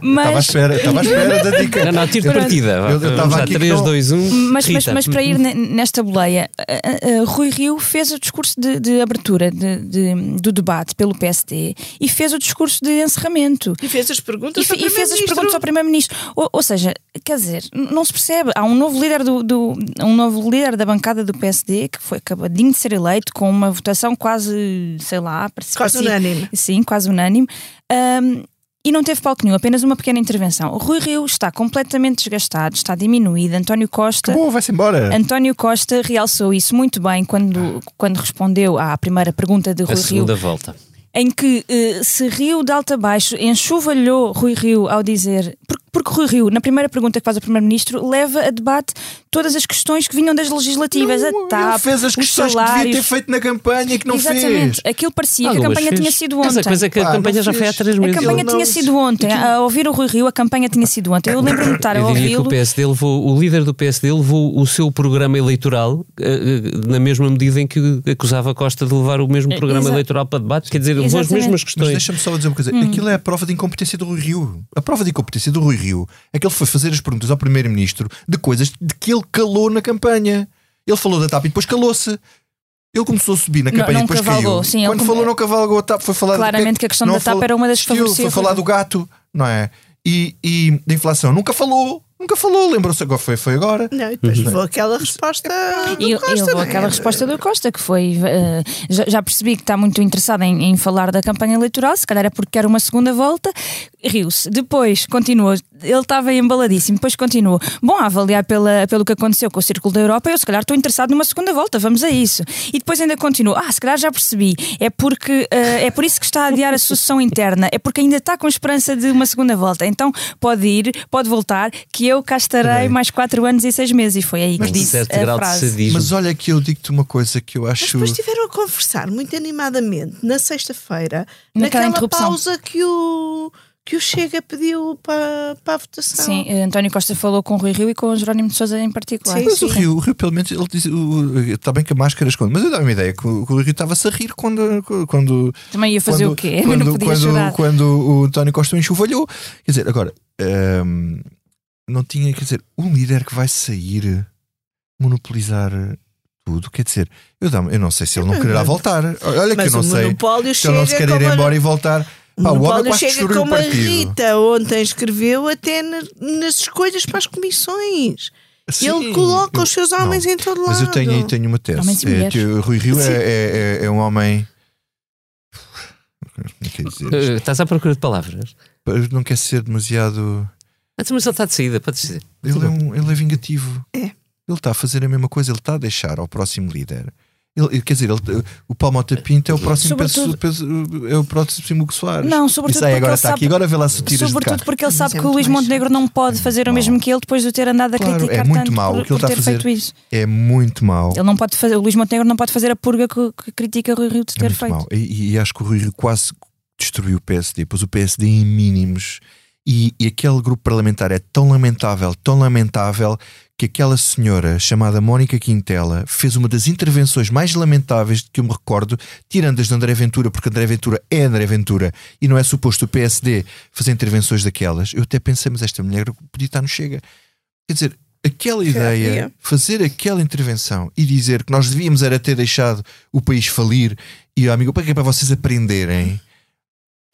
[SPEAKER 6] mas...
[SPEAKER 5] Estava à espera, estava à espera da dica.
[SPEAKER 1] Não, não, tiro de partida.
[SPEAKER 5] Eu- eu estava aqui que
[SPEAKER 1] 3,
[SPEAKER 5] não-
[SPEAKER 1] 2, 1.
[SPEAKER 6] Mas, mas, mas para ir ne- nesta boleia, uh, uh, Rui Rio fez o discurso de, de abertura de- de- do debate pelo PSD e fez o discurso de encerramento.
[SPEAKER 7] E fez as perguntas
[SPEAKER 6] E,
[SPEAKER 7] ao
[SPEAKER 6] e fez as
[SPEAKER 7] Primeiro-Ministro.
[SPEAKER 6] perguntas ao Primeiro-Ministro. Ou, ou seja, quer dizer, não se percebe. Há um novo líder do, do- um novo líder da bancada do PSD que foi acabadinho de ser eleito com uma votação quase, sei lá,
[SPEAKER 7] Quase
[SPEAKER 6] parecia-
[SPEAKER 7] unânime.
[SPEAKER 6] Sim, quase unânime. Ahm, e não teve palco nenhum, apenas uma pequena intervenção. O Rui Rio está completamente desgastado, está diminuído. António Costa.
[SPEAKER 5] Bom, vai-se embora.
[SPEAKER 6] António Costa realçou isso muito bem quando, quando respondeu à primeira pergunta de
[SPEAKER 1] A
[SPEAKER 6] Rui Rio,
[SPEAKER 1] segunda volta.
[SPEAKER 6] em que eh, se riu de alto a baixo, enxovalhou Rui Rio ao dizer. Porque, porque Rui Rio, na primeira pergunta que faz o Primeiro-Ministro, leva a debate todas as questões que vinham das legislativas,
[SPEAKER 5] Não,
[SPEAKER 6] a TAP,
[SPEAKER 5] ele fez as questões que devia
[SPEAKER 6] salários.
[SPEAKER 5] ter feito na campanha que não
[SPEAKER 6] Exatamente.
[SPEAKER 5] fez.
[SPEAKER 6] Aquilo parecia que a campanha
[SPEAKER 1] fez.
[SPEAKER 6] tinha sido
[SPEAKER 1] Mas
[SPEAKER 6] ontem.
[SPEAKER 1] a coisa é que a
[SPEAKER 5] Pá,
[SPEAKER 1] campanha já foi há
[SPEAKER 5] fez.
[SPEAKER 1] 3
[SPEAKER 6] A
[SPEAKER 1] meses.
[SPEAKER 6] campanha
[SPEAKER 5] Ele
[SPEAKER 6] tinha
[SPEAKER 5] não-
[SPEAKER 6] sido ontem. A ouvir o Rui Rio, a campanha tinha sido ontem. Eu lembro-me de estar a ouvi-lo.
[SPEAKER 1] o PSD levou, o líder do PSD levou o seu programa eleitoral eh, eh, na mesma medida em que acusava Costa de levar o mesmo programa
[SPEAKER 6] Exa-
[SPEAKER 1] eleitoral para debate, quer dizer, levou as
[SPEAKER 6] Exatamente.
[SPEAKER 1] mesmas
[SPEAKER 5] Mas
[SPEAKER 1] questões.
[SPEAKER 5] deixa-me só dizer uma coisa:
[SPEAKER 6] Hum.
[SPEAKER 5] aquilo é a prova de incompetência do Rui Rio. A prova de incompetência do Rui Rio é que ele foi fazer as perguntas ao Primeiro-Ministro de coisas de que ele calou na campanha. Ele falou da TAP e depois calou-se. Ele começou a subir na
[SPEAKER 6] Não-
[SPEAKER 5] campanha
[SPEAKER 6] não
[SPEAKER 5] e depois
[SPEAKER 6] cavalgou,
[SPEAKER 5] caiu.
[SPEAKER 6] sim,
[SPEAKER 5] Quando
[SPEAKER 6] come-
[SPEAKER 5] falou, não cavalgou a TAP, foi falar
[SPEAKER 6] Claramente que a questão
[SPEAKER 5] não
[SPEAKER 6] da TAP
[SPEAKER 5] falou-
[SPEAKER 6] era uma das favorecidas.
[SPEAKER 5] Foi falar do gato, não é? E, e da inflação, nunca falou. Nunca falou, lembrou-se agora, foi, foi agora.
[SPEAKER 7] Não, e depois levou aquela resposta. do
[SPEAKER 6] E, e
[SPEAKER 7] Costa,
[SPEAKER 6] levou
[SPEAKER 7] não é?
[SPEAKER 6] aquela resposta do Costa, que foi. eh, já, já percebi que está muito interessado em, em falar da campanha eleitoral, se calhar é porque quer uma segunda volta. Riu-se. Depois continuou. Ele estava embaladíssimo. Depois continuou. Bom, a avaliar pela, pelo que aconteceu com o Círculo da Europa, eu se calhar estou interessado numa segunda volta. Vamos a isso. E depois ainda continuou. Ah, se calhar já percebi. É porque eh, é por isso que está a adiar a sucessão interna. É porque ainda está com esperança de uma segunda volta. Então pode ir, pode voltar, que eu cá estarei
[SPEAKER 5] Bem.
[SPEAKER 6] mais quatro anos e seis meses. E foi aí que
[SPEAKER 1] Um
[SPEAKER 6] disse
[SPEAKER 1] certo
[SPEAKER 6] a
[SPEAKER 1] grau de
[SPEAKER 6] frase.
[SPEAKER 1] sadismo.
[SPEAKER 5] Mas olha que eu digo-te uma coisa que eu
[SPEAKER 7] Mas
[SPEAKER 5] acho.
[SPEAKER 7] depois estiveram a conversar muito animadamente na sexta-feira,
[SPEAKER 6] Naquela
[SPEAKER 7] naquela pausa que o, que o Chega pediu para, para a votação.
[SPEAKER 6] Sim, eh, António Costa falou com o Rui Rio e com o Jerónimo de Sousa em particular.
[SPEAKER 7] Sim,
[SPEAKER 5] Mas o Rio, o Rio, pelo menos, ele diz, o- está bem que a máscara esconde, mas eu dá uma ideia que o, que o Rio estava-se a rir quando. quando
[SPEAKER 6] Também ia fazer
[SPEAKER 5] quando,
[SPEAKER 6] o quê?
[SPEAKER 5] Quando,
[SPEAKER 6] não podia
[SPEAKER 5] quando,
[SPEAKER 6] chorar.
[SPEAKER 5] quando o António Costa enxovalhou. Quer dizer, agora, hum, não tinha, quer dizer, um líder que vai sair monopolizar tudo, quer dizer, eu, dá eu não sei se ele não quererá voltar. Olha que eu não sei se ele não se quer ir
[SPEAKER 7] como a-
[SPEAKER 5] embora e voltar.
[SPEAKER 7] O
[SPEAKER 5] Pá, o quase
[SPEAKER 7] chega como a. Rita ontem escreveu até na- nas escolhas para as comissões. ele
[SPEAKER 5] Sim,
[SPEAKER 7] coloca
[SPEAKER 5] eu-
[SPEAKER 7] os seus homens
[SPEAKER 5] não.
[SPEAKER 7] em todo lado.
[SPEAKER 5] Mas eu tenho, tenho uma tese. É
[SPEAKER 6] mulheres.
[SPEAKER 5] que o Rui Rio é, é, é- é um homem. Como é que é dizer?
[SPEAKER 1] Eh, Estás à procura de palavras.
[SPEAKER 5] Não quer ser demasiado.
[SPEAKER 1] Mas ele está de saída, pode dizer.
[SPEAKER 5] Ele é, um, ele é vingativo.
[SPEAKER 7] É.
[SPEAKER 5] Ele está a fazer a mesma coisa, ele está a deixar ao próximo líder. Ele, quer dizer, ele- o Paulo Mota Pinto é o próximo
[SPEAKER 6] Sobretudo-
[SPEAKER 5] Pedro- Pedro- é o próximo Hugo Soares.
[SPEAKER 6] Não, sobretudo
[SPEAKER 5] Isso aí
[SPEAKER 6] porque
[SPEAKER 5] agora
[SPEAKER 6] ele
[SPEAKER 5] está
[SPEAKER 6] sabe-
[SPEAKER 5] aqui, agora vê lá se tiras
[SPEAKER 6] Sobretudo porque ele sabe
[SPEAKER 7] é
[SPEAKER 6] que o Luís Montenegro não pode fazer o mesmo que ele depois de ter andado a
[SPEAKER 5] Claro,
[SPEAKER 6] criticar
[SPEAKER 5] é muito
[SPEAKER 6] tanto
[SPEAKER 5] mau o
[SPEAKER 6] por,
[SPEAKER 5] que ele
[SPEAKER 6] por
[SPEAKER 5] está a
[SPEAKER 6] ter
[SPEAKER 5] fazer.
[SPEAKER 6] feito isso.
[SPEAKER 5] É muito mau.
[SPEAKER 6] Ele não pode fazer, o Luís Montenegro não pode fazer a purga que, que critica Rui Rio de
[SPEAKER 5] É
[SPEAKER 6] ter
[SPEAKER 5] muito
[SPEAKER 6] feito.
[SPEAKER 5] E, e acho que o Rui Rio quase destruiu o PSD, pôs o PSD em mínimos. E, e aquele grupo parlamentar é tão lamentável, tão lamentável, que aquela senhora chamada Mónica Quintela fez uma das intervenções mais lamentáveis de que eu me recordo, tirando as de André Ventura, porque André Ventura é André Ventura e não é suposto o PSD fazer intervenções daquelas. Eu até pensei, mas esta mulher podia estar no Chega. Quer dizer, aquela ideia, fazer aquela intervenção e dizer que nós devíamos era ter deixado o país falir e, amigo, para que é para vocês aprenderem?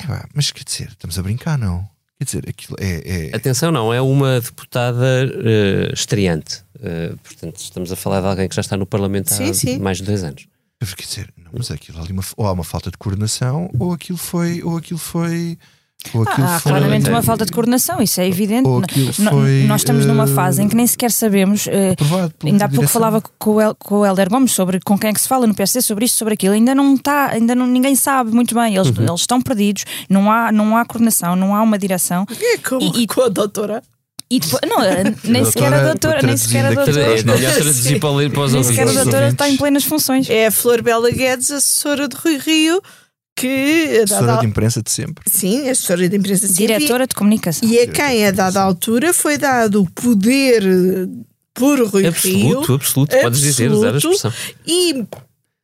[SPEAKER 5] É, mas quer dizer, estamos a brincar, não? Quer dizer, aquilo é. é-
[SPEAKER 1] Atenção, não, é uma deputada eh, estreante. Eh, portanto, estamos a falar de alguém que já está no Parlamento há
[SPEAKER 7] Sim, sim.
[SPEAKER 1] mais de dois anos.
[SPEAKER 5] Quer dizer, não, mas aquilo ali uma, ou há uma falta de coordenação, ou aquilo foi. Ou aquilo foi.
[SPEAKER 6] Ah, há
[SPEAKER 5] foi
[SPEAKER 6] claramente uma falta de coordenação, isso é evidente.
[SPEAKER 5] Foi,
[SPEAKER 6] Nós estamos numa
[SPEAKER 5] eh,
[SPEAKER 6] fase em que nem sequer sabemos. eh, Ainda há pouco
[SPEAKER 5] direção.
[SPEAKER 6] falava com o, El, com o Helder Gomes sobre com quem é que se fala no PSD sobre isto, sobre aquilo. Ainda não está, ainda não, ninguém sabe muito bem. Eles,
[SPEAKER 5] Uhum.
[SPEAKER 6] eles estão perdidos, não há, não há coordenação, não há uma direção.
[SPEAKER 7] É como
[SPEAKER 6] E- e-
[SPEAKER 7] com a doutora.
[SPEAKER 6] E depois, não, nem sequer a
[SPEAKER 5] doutora,
[SPEAKER 6] nem sequer a doutora. Nem sequer a doutora está em plenas funções.
[SPEAKER 7] É a Flor Bela Guedes, assessora de Rui Rio, que.
[SPEAKER 5] Assessora de imprensa de sempre.
[SPEAKER 7] Sim, assessora de imprensa científica.
[SPEAKER 6] Diretora de comunicação.
[SPEAKER 7] E a quem, a dada altura, foi dado o poder eh, por Rui Rio.
[SPEAKER 1] Absoluto, absoluto, podes dizer, usar a
[SPEAKER 7] Absoluto.
[SPEAKER 1] expressão.
[SPEAKER 7] E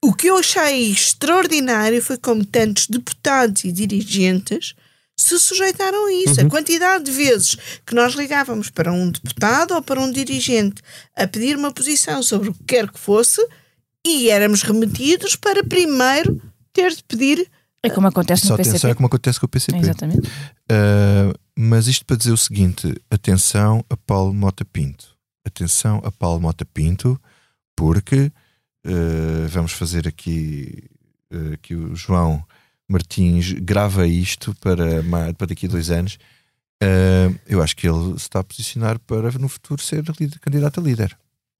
[SPEAKER 7] O que eu achei extraordinário foi como tantos deputados e dirigentes se sujeitaram a isso. A quantidade de vezes que nós ligávamos para um deputado ou para um dirigente a pedir uma posição sobre o que quer que fosse e éramos remetidos para primeiro ter de pedir.
[SPEAKER 6] É como acontece
[SPEAKER 5] Só
[SPEAKER 6] no
[SPEAKER 5] atenção,
[SPEAKER 6] PCP.
[SPEAKER 5] é como acontece com o PCP.
[SPEAKER 6] Exatamente.
[SPEAKER 5] Uh, mas isto para dizer o seguinte: atenção a Paulo Mota Pinto. Atenção a Paulo Mota Pinto, porque uh, vamos fazer aqui uh, que o João Martins grava isto para, para daqui a dois anos. Eu acho que ele se está a posicionar para no futuro ser líder- candidato a líder.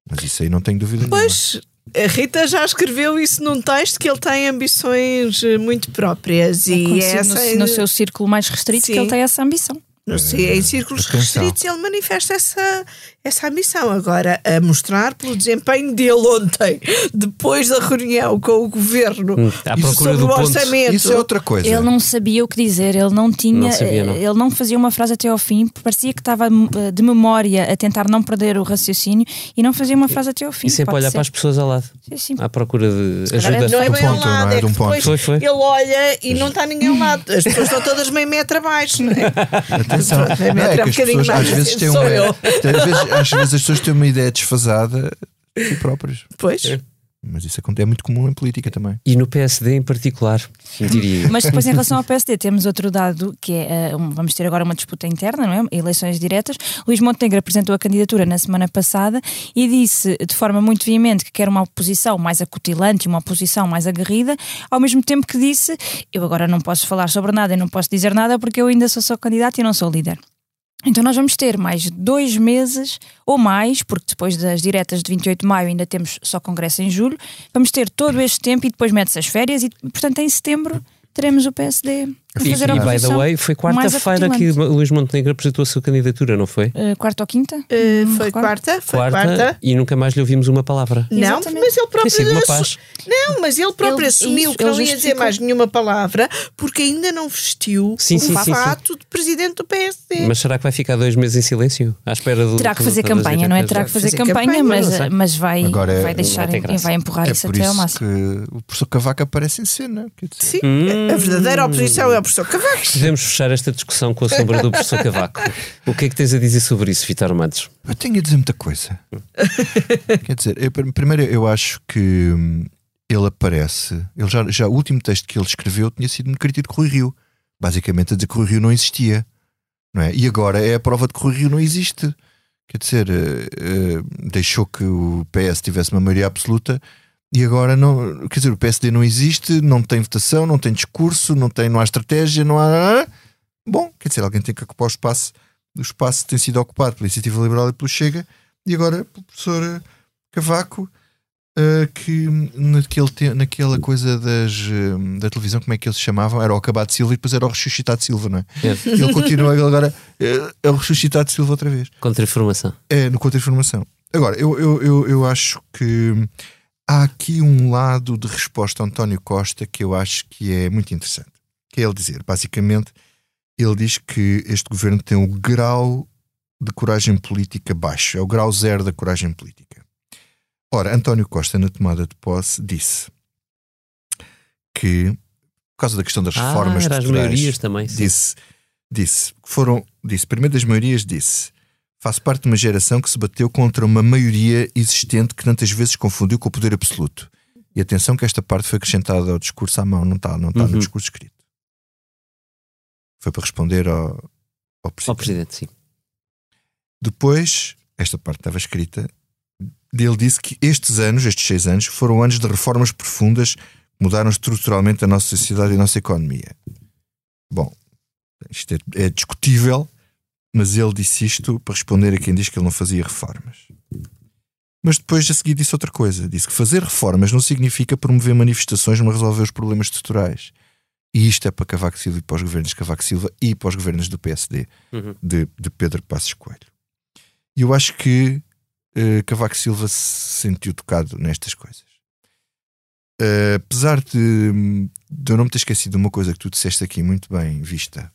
[SPEAKER 5] Mas isso aí não tenho dúvida nenhuma.
[SPEAKER 7] Pois, a Rita já escreveu isso num texto que ele tem ambições eh, muito próprias
[SPEAKER 6] É
[SPEAKER 7] e essa
[SPEAKER 6] no, no seu círculo mais restrito
[SPEAKER 7] Sim.
[SPEAKER 6] que ele tem essa ambição.
[SPEAKER 7] no- se- em círculos restritos ele manifesta essa, essa ambição. Agora, a mostrar pelo desempenho dele ontem, depois da reunião com o governo
[SPEAKER 1] Hum, à
[SPEAKER 7] e
[SPEAKER 1] procura
[SPEAKER 7] sobre
[SPEAKER 1] do
[SPEAKER 7] o
[SPEAKER 1] ponto.
[SPEAKER 7] orçamento.
[SPEAKER 5] Isso é outra coisa.
[SPEAKER 6] Ele não sabia o que dizer, ele não tinha,
[SPEAKER 1] Não sabia, não.
[SPEAKER 6] ele não fazia uma frase até ao fim, parecia que estava eh, de memória a tentar não perder o raciocínio e não fazia uma frase até ao fim.
[SPEAKER 1] E sempre olhar
[SPEAKER 6] ser.
[SPEAKER 1] para as pessoas ao lado,
[SPEAKER 6] Sim, sim.
[SPEAKER 1] à procura de ajuda.
[SPEAKER 7] não é
[SPEAKER 5] Um
[SPEAKER 7] bem ao
[SPEAKER 5] ponto, não
[SPEAKER 7] lado,
[SPEAKER 5] é?
[SPEAKER 7] é
[SPEAKER 5] De um ponto.
[SPEAKER 1] Foi, foi.
[SPEAKER 7] ele olha e não está ninguém ao lado. As pessoas estão todas meio metro abaixo, não é?
[SPEAKER 5] Atenção,
[SPEAKER 7] a
[SPEAKER 5] não,
[SPEAKER 7] metro
[SPEAKER 5] é
[SPEAKER 7] é um bocadinho mais
[SPEAKER 5] às vezes às vezes, às vezes as pessoas têm uma ideia desfasada de si próprios.
[SPEAKER 7] Pois.
[SPEAKER 5] Mas isso acontece, é muito comum em política também.
[SPEAKER 1] E no PSD em particular, diria.
[SPEAKER 6] Mas depois, em relação ao PSD, temos outro dado que é: um- vamos ter agora uma disputa interna, não é? Eleições diretas. Luís Montenegro apresentou a candidatura na semana passada e disse de forma muito veemente que quer uma oposição mais acutilante e uma oposição mais aguerrida, ao mesmo tempo que disse: Eu agora não posso falar sobre nada e não posso dizer nada porque eu ainda sou só candidato e não sou líder. Então nós vamos ter mais dois meses ou mais, porque depois das diretas de 28 de maio ainda temos só congresso em julho, vamos ter todo este tempo e depois mete-se as férias e, portanto, em setembro teremos o PSD
[SPEAKER 1] E, e by the way, foi quarta-feira que o Luís Montenegro apresentou a sua candidatura, não foi?
[SPEAKER 6] Eh, quarta ou quinta? Me
[SPEAKER 7] foi quarta? Foi
[SPEAKER 1] Quarta,
[SPEAKER 7] quarta.
[SPEAKER 1] e nunca mais lhe ouvimos uma palavra.
[SPEAKER 7] Não,
[SPEAKER 6] Exatamente.
[SPEAKER 7] mas ele próprio
[SPEAKER 1] uma paz.
[SPEAKER 7] Não, mas ele próprio
[SPEAKER 6] Ele-
[SPEAKER 7] assumiu
[SPEAKER 6] isso,
[SPEAKER 7] que não ia dizer mais nenhuma palavra porque ainda não vestiu
[SPEAKER 1] Sim,
[SPEAKER 7] o
[SPEAKER 1] sim, sim, sim.
[SPEAKER 7] fato de presidente do PSD.
[SPEAKER 1] Mas será que vai ficar dois meses em silêncio? À espera do.
[SPEAKER 6] Terá que fazer campanha, não é? Terá que fazer
[SPEAKER 7] fazer
[SPEAKER 6] campanha,
[SPEAKER 7] campanha,
[SPEAKER 6] mas, mas vai,
[SPEAKER 5] Agora é-
[SPEAKER 6] vai deixar
[SPEAKER 1] vai
[SPEAKER 6] e vai empurrar
[SPEAKER 5] é
[SPEAKER 6] isso até ao máximo.
[SPEAKER 5] o professor Cavaco aparece em cena.
[SPEAKER 7] Sim, a verdadeira oposição é o professor Cavaco.
[SPEAKER 1] Podemos fechar esta discussão com a sombra do professor Cavaco. O que é que tens a dizer sobre isso, Vitor Matos?
[SPEAKER 5] Eu tenho a dizer muita coisa. Quer dizer, eu, pr- primeiro eu acho que hum, ele aparece. Ele já, já o último texto que ele escreveu tinha sido muito crítico de Rui Rio. Basicamente a dizer que Rui Rio não existia. Não é? E agora é a prova de que Rui Rio não existe. Quer dizer, eh, eh, deixou que o PS tivesse uma maioria absoluta e agora não. Quer dizer, o PSD não existe, não tem votação, não tem discurso, não, tem, não há estratégia, não há. Bom, quer dizer, alguém tem que ocupar o espaço. O espaço tem sido ocupado pela Iniciativa Liberal e pelo Chega e agora pelo professor eh, Cavaco. eh, que naquele te- naquela coisa das, eh, da televisão, como é que eles se chamavam? Era o Acabado Silva e depois era o Ressuscitado Silva, não é?
[SPEAKER 1] É.
[SPEAKER 5] Ele continua agora, eh, é o Ressuscitado Silva outra vez.
[SPEAKER 1] Contra-informação.
[SPEAKER 5] É, no contra-informação. Agora, eu, eu, eu, eu acho que há aqui um lado de resposta a António Costa que eu acho que é muito interessante. Que é ele dizer, basicamente, ele diz que este governo tem o grau de coragem política baixo, é o grau zero da coragem política. Ora, António Costa, na tomada de posse, disse que, por causa da questão das reformas
[SPEAKER 1] ah, era as maiorias também. sim.
[SPEAKER 5] disse, disse, que foram, disse, primeiro das maiorias disse, faço parte de uma geração que se bateu contra uma maioria existente que tantas vezes confundiu com o poder absoluto. E atenção que esta parte foi acrescentada ao discurso à mão, não está, não está
[SPEAKER 1] Uhum.
[SPEAKER 5] no discurso escrito. Foi para responder ao, ao
[SPEAKER 1] Ao
[SPEAKER 5] presidente.
[SPEAKER 1] presidente, sim.
[SPEAKER 5] Depois, esta parte estava escrita, ele disse que estes anos, estes seis anos, foram anos de reformas profundas que mudaram estruturalmente a nossa sociedade e a nossa economia. Bom, isto é, é discutível, mas ele disse isto para responder a quem diz que ele não fazia reformas. Mas depois a seguir disse outra coisa. Disse que fazer reformas não significa promover manifestações, mas resolver os problemas estruturais. E isto é para Cavaco Silva e para os governos de Cavaco Silva e para os governos do PSD,
[SPEAKER 1] Uhum.
[SPEAKER 5] de, de Pedro Passos Coelho. E eu acho que eh, Cavaco Silva se sentiu tocado nestas coisas. Eh, apesar de, de eu não me ter esquecido de uma coisa que tu disseste aqui muito bem vista,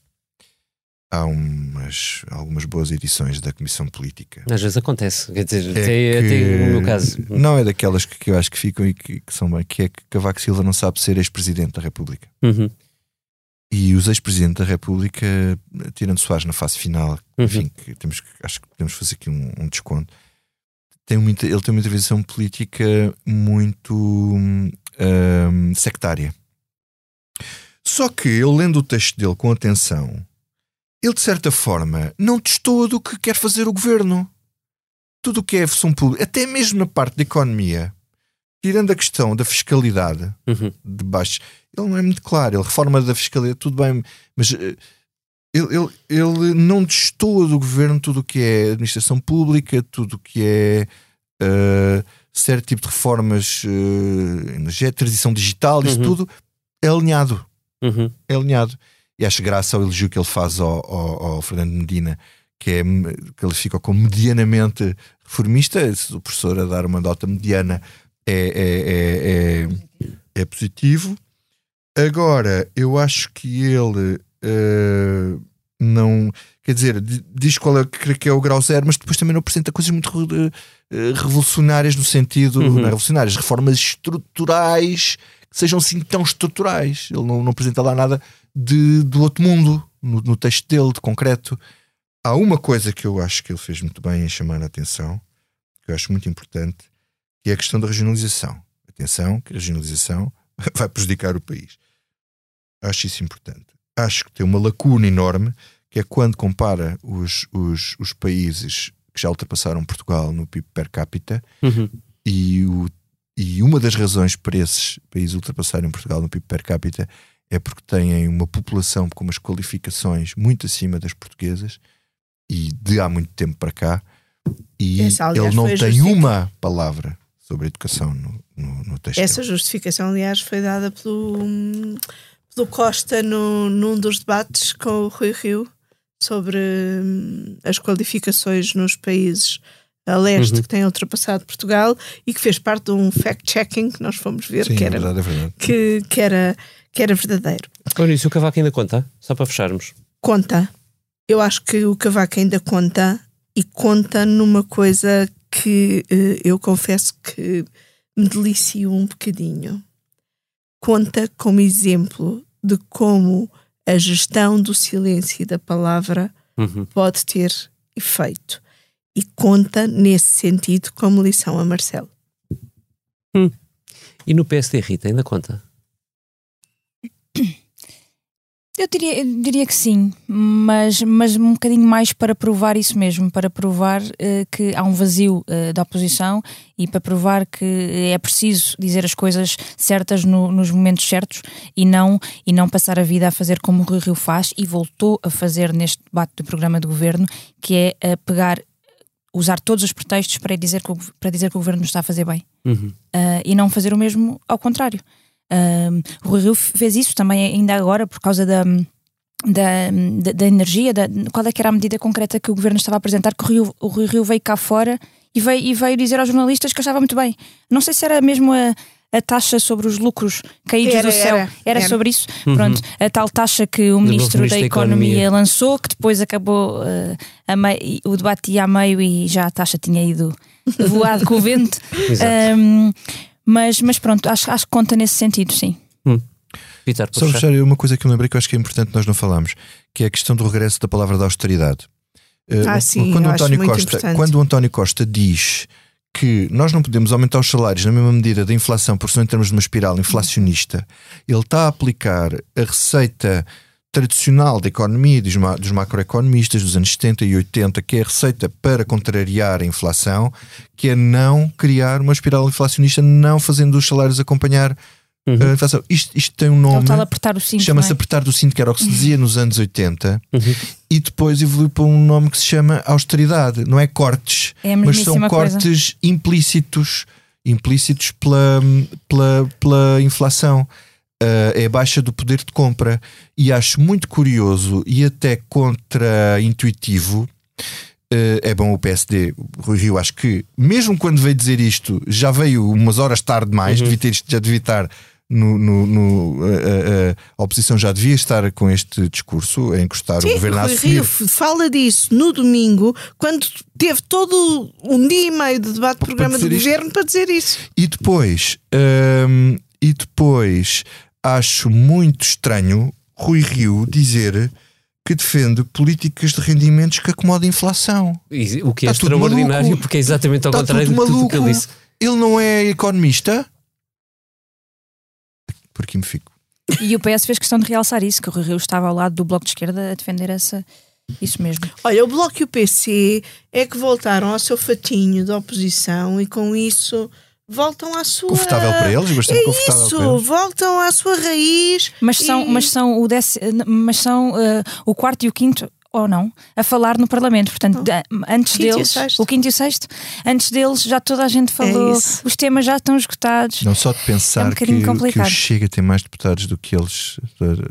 [SPEAKER 5] há umas, algumas boas edições da Comissão Política.
[SPEAKER 1] Às vezes acontece, quer dizer,
[SPEAKER 5] É
[SPEAKER 1] até,
[SPEAKER 5] que-
[SPEAKER 1] até no meu caso.
[SPEAKER 5] Não é daquelas que, que eu acho que ficam e que, que são bem, que é que Cavaco Silva não sabe ser ex-presidente da República.
[SPEAKER 1] Uhum,
[SPEAKER 5] E os ex-presidentes da República, tirando Soares na fase final,
[SPEAKER 1] uhum.
[SPEAKER 5] enfim, que temos, acho que podemos fazer aqui um, um desconto. Tem inter- ele tem uma intervenção política muito hum, hum, sectária. Só que eu lendo o texto dele com atenção, ele de certa forma não testou do que quer fazer o governo. Tudo o que é a função pública, até mesmo na parte da economia, tirando a questão da fiscalidade,
[SPEAKER 1] Uhum.
[SPEAKER 5] de baixo. Ele não é muito claro. Ele reforma da fiscalidade, tudo bem, mas eh, ele, ele, ele não destoa do governo tudo o que é administração pública, tudo o que é eh, certo tipo de reformas uh, energéticas, transição digital, isso
[SPEAKER 1] Uhum.
[SPEAKER 5] tudo é alinhado.
[SPEAKER 1] Uhum.
[SPEAKER 5] É alinhado. E acho graça ao elogio que ele faz ao, ao, ao Fernando Medina, que é que ele fica como medianamente reformista. Se o professor a dar uma nota mediana é, é, é, é, é positivo. Agora, eu acho que ele eh, não. Quer dizer, di- diz qual é, que é o grau zero, mas depois também não apresenta coisas muito eh, revolucionárias no sentido.
[SPEAKER 1] Uhum.
[SPEAKER 5] Não é revolucionárias, reformas estruturais que sejam assim tão estruturais. Ele não, não apresenta lá nada de, do outro mundo no, no texto dele, de concreto. Há uma coisa que eu acho que ele fez muito bem em chamar a atenção, que eu acho muito importante, que é a questão da regionalização. Atenção, que a regionalização vai prejudicar o país. Acho isso importante. Acho que tem uma lacuna enorme, que é quando compara os, os, os países que já ultrapassaram Portugal no PIB per capita
[SPEAKER 1] Uhum.
[SPEAKER 5] e, o, e uma das razões para esses países ultrapassarem Portugal no PIB per capita é porque têm uma população com umas qualificações muito acima das portuguesas e de há muito tempo para cá e
[SPEAKER 7] Essa, aliás,
[SPEAKER 5] ele não tem
[SPEAKER 7] justific-
[SPEAKER 5] uma palavra sobre a educação no, no, no texto.
[SPEAKER 7] Essa justificação, aliás, foi dada pelo, pelo Costa no, num dos debates com o Rui Rio sobre hum, as qualificações nos países a leste
[SPEAKER 1] Uhum.
[SPEAKER 7] que têm ultrapassado Portugal e que fez parte de um fact-checking que nós fomos ver
[SPEAKER 5] Sim,
[SPEAKER 7] que,
[SPEAKER 5] é
[SPEAKER 7] era,
[SPEAKER 5] verdade, é verdade.
[SPEAKER 7] que, que, era, que era verdadeiro.
[SPEAKER 1] Isso o Cavaco ainda conta? Só para fecharmos.
[SPEAKER 7] Conta. Eu acho que o Cavaco ainda conta e conta numa coisa que eh, eu confesso que me delicio um bocadinho. Conta como exemplo de como a gestão do silêncio e da palavra
[SPEAKER 1] Uhum.
[SPEAKER 7] pode ter efeito. E conta, nesse sentido, como lição a Marcelo.
[SPEAKER 1] E no PSD, Rita, ainda conta?
[SPEAKER 6] Eu diria, eu diria que sim, mas, mas um bocadinho mais para provar isso mesmo, para provar eh, que há um vazio eh, da oposição e para provar que é preciso dizer as coisas certas no- nos momentos certos e não, e não passar a vida a fazer como o Rui Rio faz e voltou a fazer neste debate do programa de governo, que é eh, pegar, usar todos os pretextos para dizer que o, para dizer que o governo está a fazer bem
[SPEAKER 1] Uhum.
[SPEAKER 6] uh, e não fazer o mesmo ao contrário. Um, o Rui Rio fez isso também ainda agora por causa da, da, da, da energia, da, qual é que era a medida concreta que o governo estava a apresentar, que o Rui, o Rui Rio veio cá fora e veio, e veio dizer aos jornalistas que achava muito bem. Não sei se era mesmo a, a taxa sobre os lucros caídos
[SPEAKER 7] Era,
[SPEAKER 6] do céu.
[SPEAKER 7] era,
[SPEAKER 6] Era,
[SPEAKER 7] era.
[SPEAKER 6] sobre isso? Pronto, a tal taxa que o Ministro,
[SPEAKER 1] Ministro
[SPEAKER 6] da
[SPEAKER 1] da
[SPEAKER 6] Economia,
[SPEAKER 1] Economia.
[SPEAKER 6] lançou, que depois acabou uh, a mei- o debate ia a meio e já a taxa tinha ido voado com o vento.
[SPEAKER 1] Exato.
[SPEAKER 6] Um, mas, mas pronto, acho, acho que conta nesse sentido, sim.
[SPEAKER 1] Vitor, para
[SPEAKER 5] Só
[SPEAKER 1] fechar.
[SPEAKER 5] uma coisa que eu me lembrei que eu acho que é importante nós não falarmos, que é a questão do regresso da palavra da austeridade. Eh,
[SPEAKER 7] Ah, sim,
[SPEAKER 5] quando, o António Costa,
[SPEAKER 7] importante.
[SPEAKER 5] quando o António Costa diz que nós não podemos aumentar os salários na mesma medida da inflação, porque senão entramos numa espiral inflacionista, ele está a aplicar a receita tradicional da economia dos, ma- dos macroeconomistas dos anos 70 e 80, que é a receita para contrariar a inflação, que é não criar uma espiral inflacionista, não fazendo os salários acompanhar
[SPEAKER 1] Uhum.
[SPEAKER 5] a inflação. Isto, isto tem um nome.
[SPEAKER 6] está a apertar o cinto.
[SPEAKER 5] Chama-se
[SPEAKER 6] é?
[SPEAKER 5] apertar do cinto, que era o que se dizia nos anos 80,
[SPEAKER 1] Uhum.
[SPEAKER 5] e depois evoluiu para um nome que se chama austeridade. Não é cortes,
[SPEAKER 6] É
[SPEAKER 5] mas são
[SPEAKER 6] mesmíssima coisa.
[SPEAKER 5] cortes implícitos implícitos pela, pela, pela inflação. Ah, é a baixa do poder de compra. E acho muito curioso e até contra-intuitivo. eh, é bom o PSD, o Rui Rio, acho que, mesmo quando veio dizer isto, já veio umas horas tarde demais, devia ter, isto- já devia estar no, no- no- a, a- a oposição já devia estar com este discurso a encostar o
[SPEAKER 7] Sim,
[SPEAKER 5] governo a
[SPEAKER 7] Rui
[SPEAKER 5] assumir.
[SPEAKER 7] Rio fala disso no domingo, quando teve todo um dia e meio de debate de programa do
[SPEAKER 5] isto.
[SPEAKER 7] governo para dizer isso.
[SPEAKER 5] E depois, hum, e depois acho muito estranho Rui Rio dizer que defende políticas de rendimentos que acomodam a inflação.
[SPEAKER 1] E o que é
[SPEAKER 5] Está tudo
[SPEAKER 1] extraordinário,
[SPEAKER 5] maluco.
[SPEAKER 1] porque é exatamente ao
[SPEAKER 5] Está
[SPEAKER 1] contrário de
[SPEAKER 5] tudo
[SPEAKER 1] o que ele disse.
[SPEAKER 5] Ele não é economista? Por aqui me fico.
[SPEAKER 6] E o PS fez questão de realçar isso, que o Rui Rio estava ao lado do Bloco de Esquerda a defender essa, isso mesmo.
[SPEAKER 7] Olha, o Bloco e o PC é que voltaram ao seu fatinho da oposição e com isso voltam à sua.
[SPEAKER 5] Confortável para eles, bastante
[SPEAKER 7] é
[SPEAKER 5] confortável
[SPEAKER 7] isso,
[SPEAKER 5] para eles.
[SPEAKER 7] voltam à sua raiz.
[SPEAKER 6] Mas são,
[SPEAKER 7] e-
[SPEAKER 6] mas são, o, déci- mas são eh, o quarto e o quinto, ou não, a falar no Parlamento. Portanto, da- antes
[SPEAKER 7] Quinto e o
[SPEAKER 6] deles,
[SPEAKER 7] sexto.
[SPEAKER 6] o quinto e o sexto, antes deles já toda a gente falou,
[SPEAKER 7] É
[SPEAKER 6] os temas já estão esgotados.
[SPEAKER 5] Não só de pensar
[SPEAKER 6] É um
[SPEAKER 5] que, que o. Chega tem mais deputados do que eles.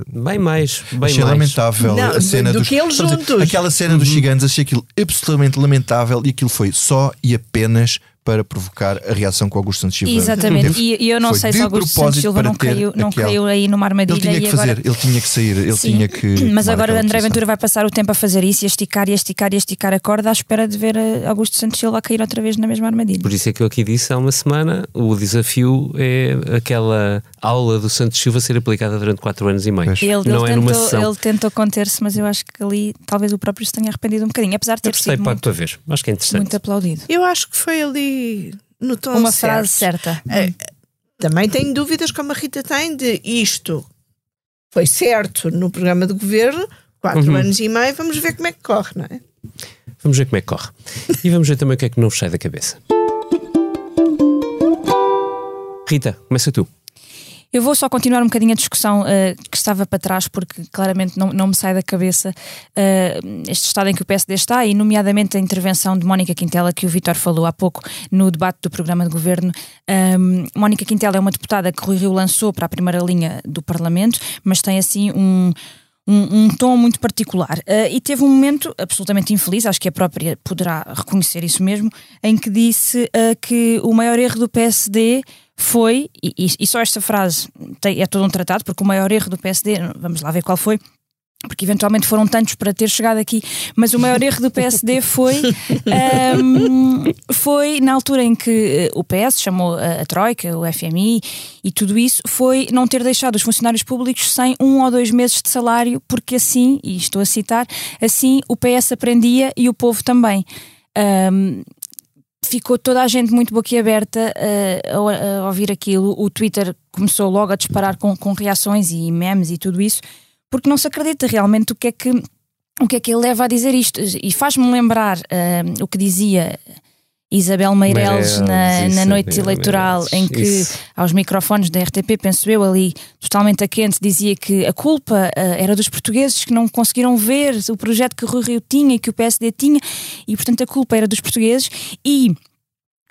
[SPEAKER 1] Bem mais, bem
[SPEAKER 5] achei
[SPEAKER 1] mais.
[SPEAKER 5] lamentável
[SPEAKER 7] Não,
[SPEAKER 5] a cena
[SPEAKER 7] do
[SPEAKER 5] dos,
[SPEAKER 7] que eles
[SPEAKER 5] a dizer,
[SPEAKER 7] juntos.
[SPEAKER 5] Aquela cena dos gigantes, achei aquilo absolutamente lamentável e aquilo foi só e apenas para provocar a reação que o Augusto Santos Silva
[SPEAKER 6] Exatamente,
[SPEAKER 5] teve.
[SPEAKER 6] e, e eu não
[SPEAKER 5] Foi
[SPEAKER 6] sei se Augusto Santos Silva não caiu, não
[SPEAKER 5] aquela-
[SPEAKER 6] caiu aí numa armadilha
[SPEAKER 5] Ele tinha que
[SPEAKER 6] e
[SPEAKER 5] fazer,
[SPEAKER 6] agora.
[SPEAKER 5] ele tinha que sair, ele
[SPEAKER 6] Sim,
[SPEAKER 5] tinha que.
[SPEAKER 6] Mas agora André
[SPEAKER 5] decisão.
[SPEAKER 6] Ventura vai passar o tempo a fazer isso e a esticar e a esticar e a esticar a corda à espera de ver eh, Augusto Santos Silva a cair outra vez na mesma armadilha.
[SPEAKER 1] Por isso é que eu aqui disse há uma semana: o desafio é aquela aula do Santos Silva ser aplicada durante 4 anos e meio.
[SPEAKER 6] Ele, ele
[SPEAKER 1] não é numa
[SPEAKER 6] tentou,
[SPEAKER 1] sessão.
[SPEAKER 6] ele tentou conter-se, mas eu acho que ali talvez o próprio se tenha arrependido um bocadinho, apesar de
[SPEAKER 1] Eu
[SPEAKER 6] ter
[SPEAKER 1] gostei
[SPEAKER 6] sido muito,
[SPEAKER 1] para ver. Acho que é interessante.
[SPEAKER 6] muito aplaudido.
[SPEAKER 7] Eu acho que foi ali no tom
[SPEAKER 6] Uma
[SPEAKER 7] certo.
[SPEAKER 6] frase certa.
[SPEAKER 7] É, Também tenho dúvidas como a Rita tem de isto foi certo no programa do governo, quatro
[SPEAKER 1] Uhum.
[SPEAKER 7] anos e meio, vamos ver como é que corre, não é?
[SPEAKER 1] Vamos ver como é que corre. E vamos ver também o que é que não vos sai da cabeça. Rita, começa tu.
[SPEAKER 6] Eu vou só continuar um bocadinho a discussão eh, que estava para trás, porque claramente não, não me sai da cabeça eh, este estado em que o PSD está, e nomeadamente a intervenção de Mónica Quintela, que o Vítor falou há pouco no debate do programa de governo. Ahm, Mónica Quintela é uma deputada que Rui Rio lançou para a primeira linha do Parlamento, mas tem assim um. Um, um tom muito particular. Eh, e teve um momento absolutamente infeliz, acho que a própria poderá reconhecer isso mesmo, em que disse eh, que o maior erro do PSD foi, e, e- e só esta frase tem- é todo um tratado, porque o maior erro do PSD, vamos lá ver qual foi, porque eventualmente foram tantos para ter chegado aqui, mas o maior erro do PSD foi, ahm, foi na altura em que eh, o PS chamou a, a Troika, o FMI e tudo isso, foi não ter deixado os funcionários públicos sem um ou dois meses de salário, porque assim, e estou a citar, assim o PS aprendia e o povo também. Ahm, ficou toda a gente muito boquiaberta uh, a, a ouvir aquilo. O Twitter começou logo a disparar com, com reações e memes e tudo isso, porque não se acredita realmente o que é que, o que, é que ele leva a dizer isto. E faz-me lembrar uh, o que dizia. Isabel Meireles, na, na noite
[SPEAKER 1] Isabel
[SPEAKER 6] eleitoral,
[SPEAKER 1] Meireles,
[SPEAKER 6] em que
[SPEAKER 1] isso.
[SPEAKER 6] aos microfones da RTP, penso eu, ali totalmente a quente, dizia que a culpa uh, era dos portugueses que não conseguiram ver o projeto que o Rui Rio tinha e que o PSD tinha, e portanto a culpa era dos portugueses. E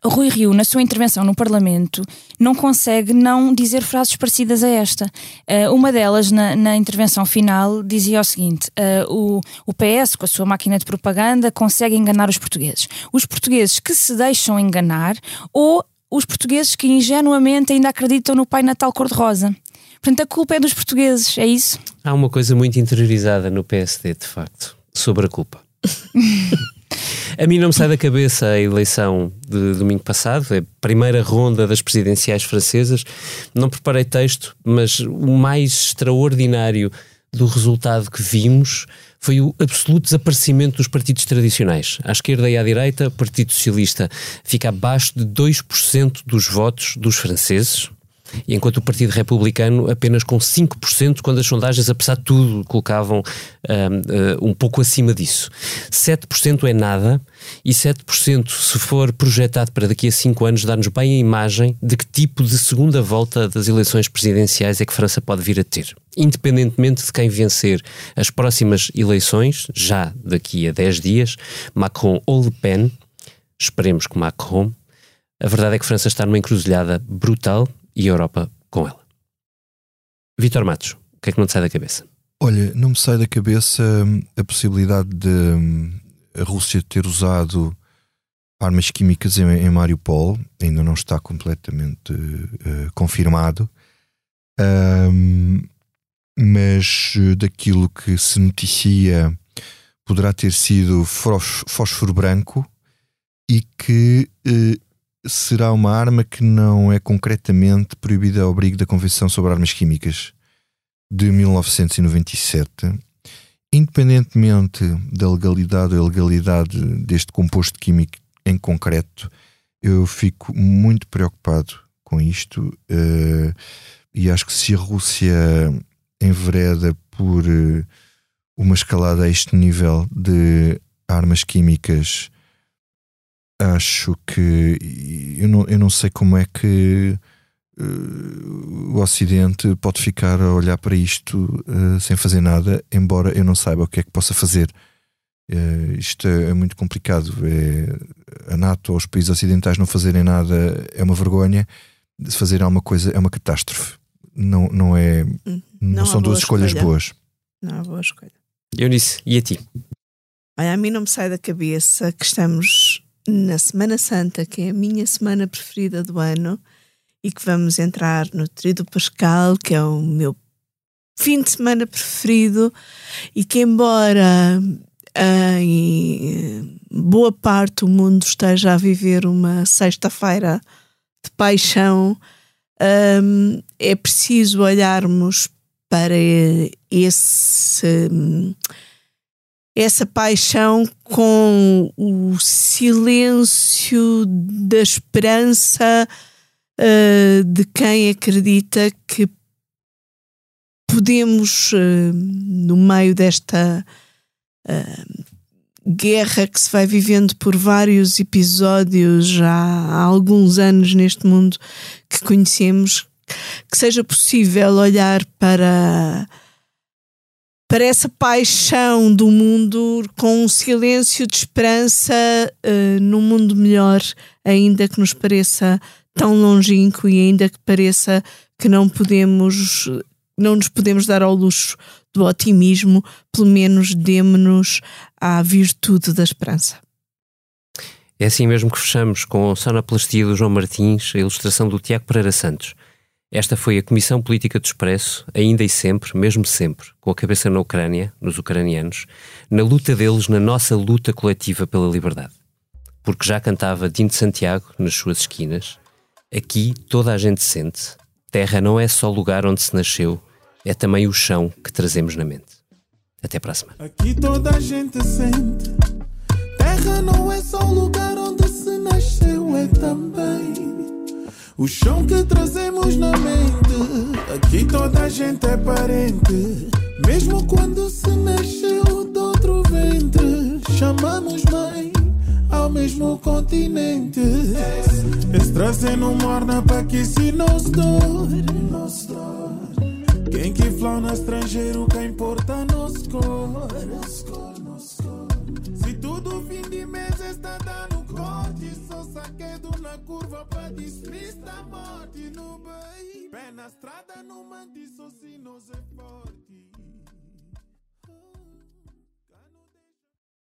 [SPEAKER 6] Rui Rio, na sua intervenção no Parlamento, não consegue não dizer frases parecidas a esta. Uh, uma delas, na, na intervenção final, dizia o seguinte: uh, o, o PS, com a sua máquina de propaganda, consegue enganar os portugueses. Os portugueses que se deixam enganar ou os portugueses que ingenuamente ainda acreditam no Pai Natal cor-de-rosa. Portanto, a culpa é dos portugueses, é isso?
[SPEAKER 1] Há uma coisa muito interiorizada no PSD, de facto, sobre a culpa. A mim não me sai da cabeça a eleição de domingo passado, é a primeira ronda das presidenciais francesas. Não preparei texto, mas o mais extraordinário do resultado que vimos foi o absoluto desaparecimento dos partidos tradicionais. À esquerda e à direita, o Partido Socialista fica abaixo de 2% dos votos dos franceses, enquanto o Partido Republicano apenas com 5%, quando as sondagens, apesar de tudo, colocavam um, um, um pouco acima disso. 7% é nada, e 7%, se for projetado para daqui a 5 anos, dá-nos bem a imagem de que tipo de segunda volta das eleições presidenciais é que França pode vir a ter. Independentemente de quem vencer as próximas eleições, já daqui a 10 dias, Macron ou Le Pen, esperemos que Macron, a verdade é que França está numa encruzilhada brutal e a Europa com ela. Vítor Matos, o que é que não te sai da cabeça?
[SPEAKER 5] Olha, não me sai da cabeça hum, a possibilidade de hum, a Rússia ter usado armas químicas em, em Mariupol, ainda não está completamente uh, confirmado, Um, mas eh, daquilo que se noticia poderá ter sido fósforo branco e que eh, será uma arma que não é concretamente proibida ao abrigo da Convenção sobre Armas Químicas de 1997. Independentemente da legalidade ou ilegalidade deste composto químico em concreto, eu fico muito preocupado com isto uh, e acho que se a Rússia envereda por uh, uma escalada a este nível de armas químicas acho que eu não, eu não sei como é que uh, o Ocidente pode ficar a olhar para isto uh, sem fazer nada, embora eu não saiba o que é que possa fazer. Uh, isto é, é, muito complicado. É, a NATO ou os países ocidentais não fazerem nada é uma vergonha. Se fazer alguma coisa é uma catástrofe. Não, não é. Hum, não, não são duas escolhas
[SPEAKER 7] escolha.
[SPEAKER 5] boas.
[SPEAKER 7] Não há boa escolha.
[SPEAKER 1] Eunice, e a ti?
[SPEAKER 7] Olha, a mim não me sai da cabeça que estamos na Semana Santa, que é a minha semana preferida do ano, e que vamos entrar no Trido Pascal, que é o meu fim de semana preferido, e que, embora ah, em boa parte do mundo esteja a viver uma sexta-feira de paixão, um, é preciso olharmos para esse essa paixão com o silêncio da esperança uh, de quem acredita que podemos, uh, no meio desta uh, guerra que se vai vivendo por vários episódios já há alguns anos neste mundo que conhecemos, que seja possível olhar para para essa paixão do mundo com um silêncio de esperança uh, num mundo melhor, ainda que nos pareça tão longínquo e ainda que pareça que não podemos, não nos podemos dar ao luxo do otimismo, pelo menos demos-nos à virtude da esperança.
[SPEAKER 1] É assim mesmo que fechamos com a sonoplastia do João Martins, a ilustração do Tiago Pereira Santos. Esta foi a Comissão Política do Expresso, ainda e sempre, mesmo sempre, com a cabeça na Ucrânia, nos ucranianos, na luta deles, na nossa luta coletiva pela liberdade. Porque já cantava Dino de Santiago nas suas esquinas, aqui toda a gente sente, terra não é só lugar onde se nasceu, é também o chão que trazemos na mente. Até para a semana.
[SPEAKER 4] Aqui toda a gente sente, terra não é só lugar onde se nasceu, é também o chão que trazemos na mente, aqui toda a gente é parente. Mesmo quando se nasceu de outro ventre, chamamos mãe ao mesmo continente. Esse trazer não morna para que se nos dor. Quem que flauta estrangeiro, que importa nos cor. Se tudo fim de mês está dando só saquedo na curva para despistar da morte no bem. Pé na estrada, não mande só se nos é forte.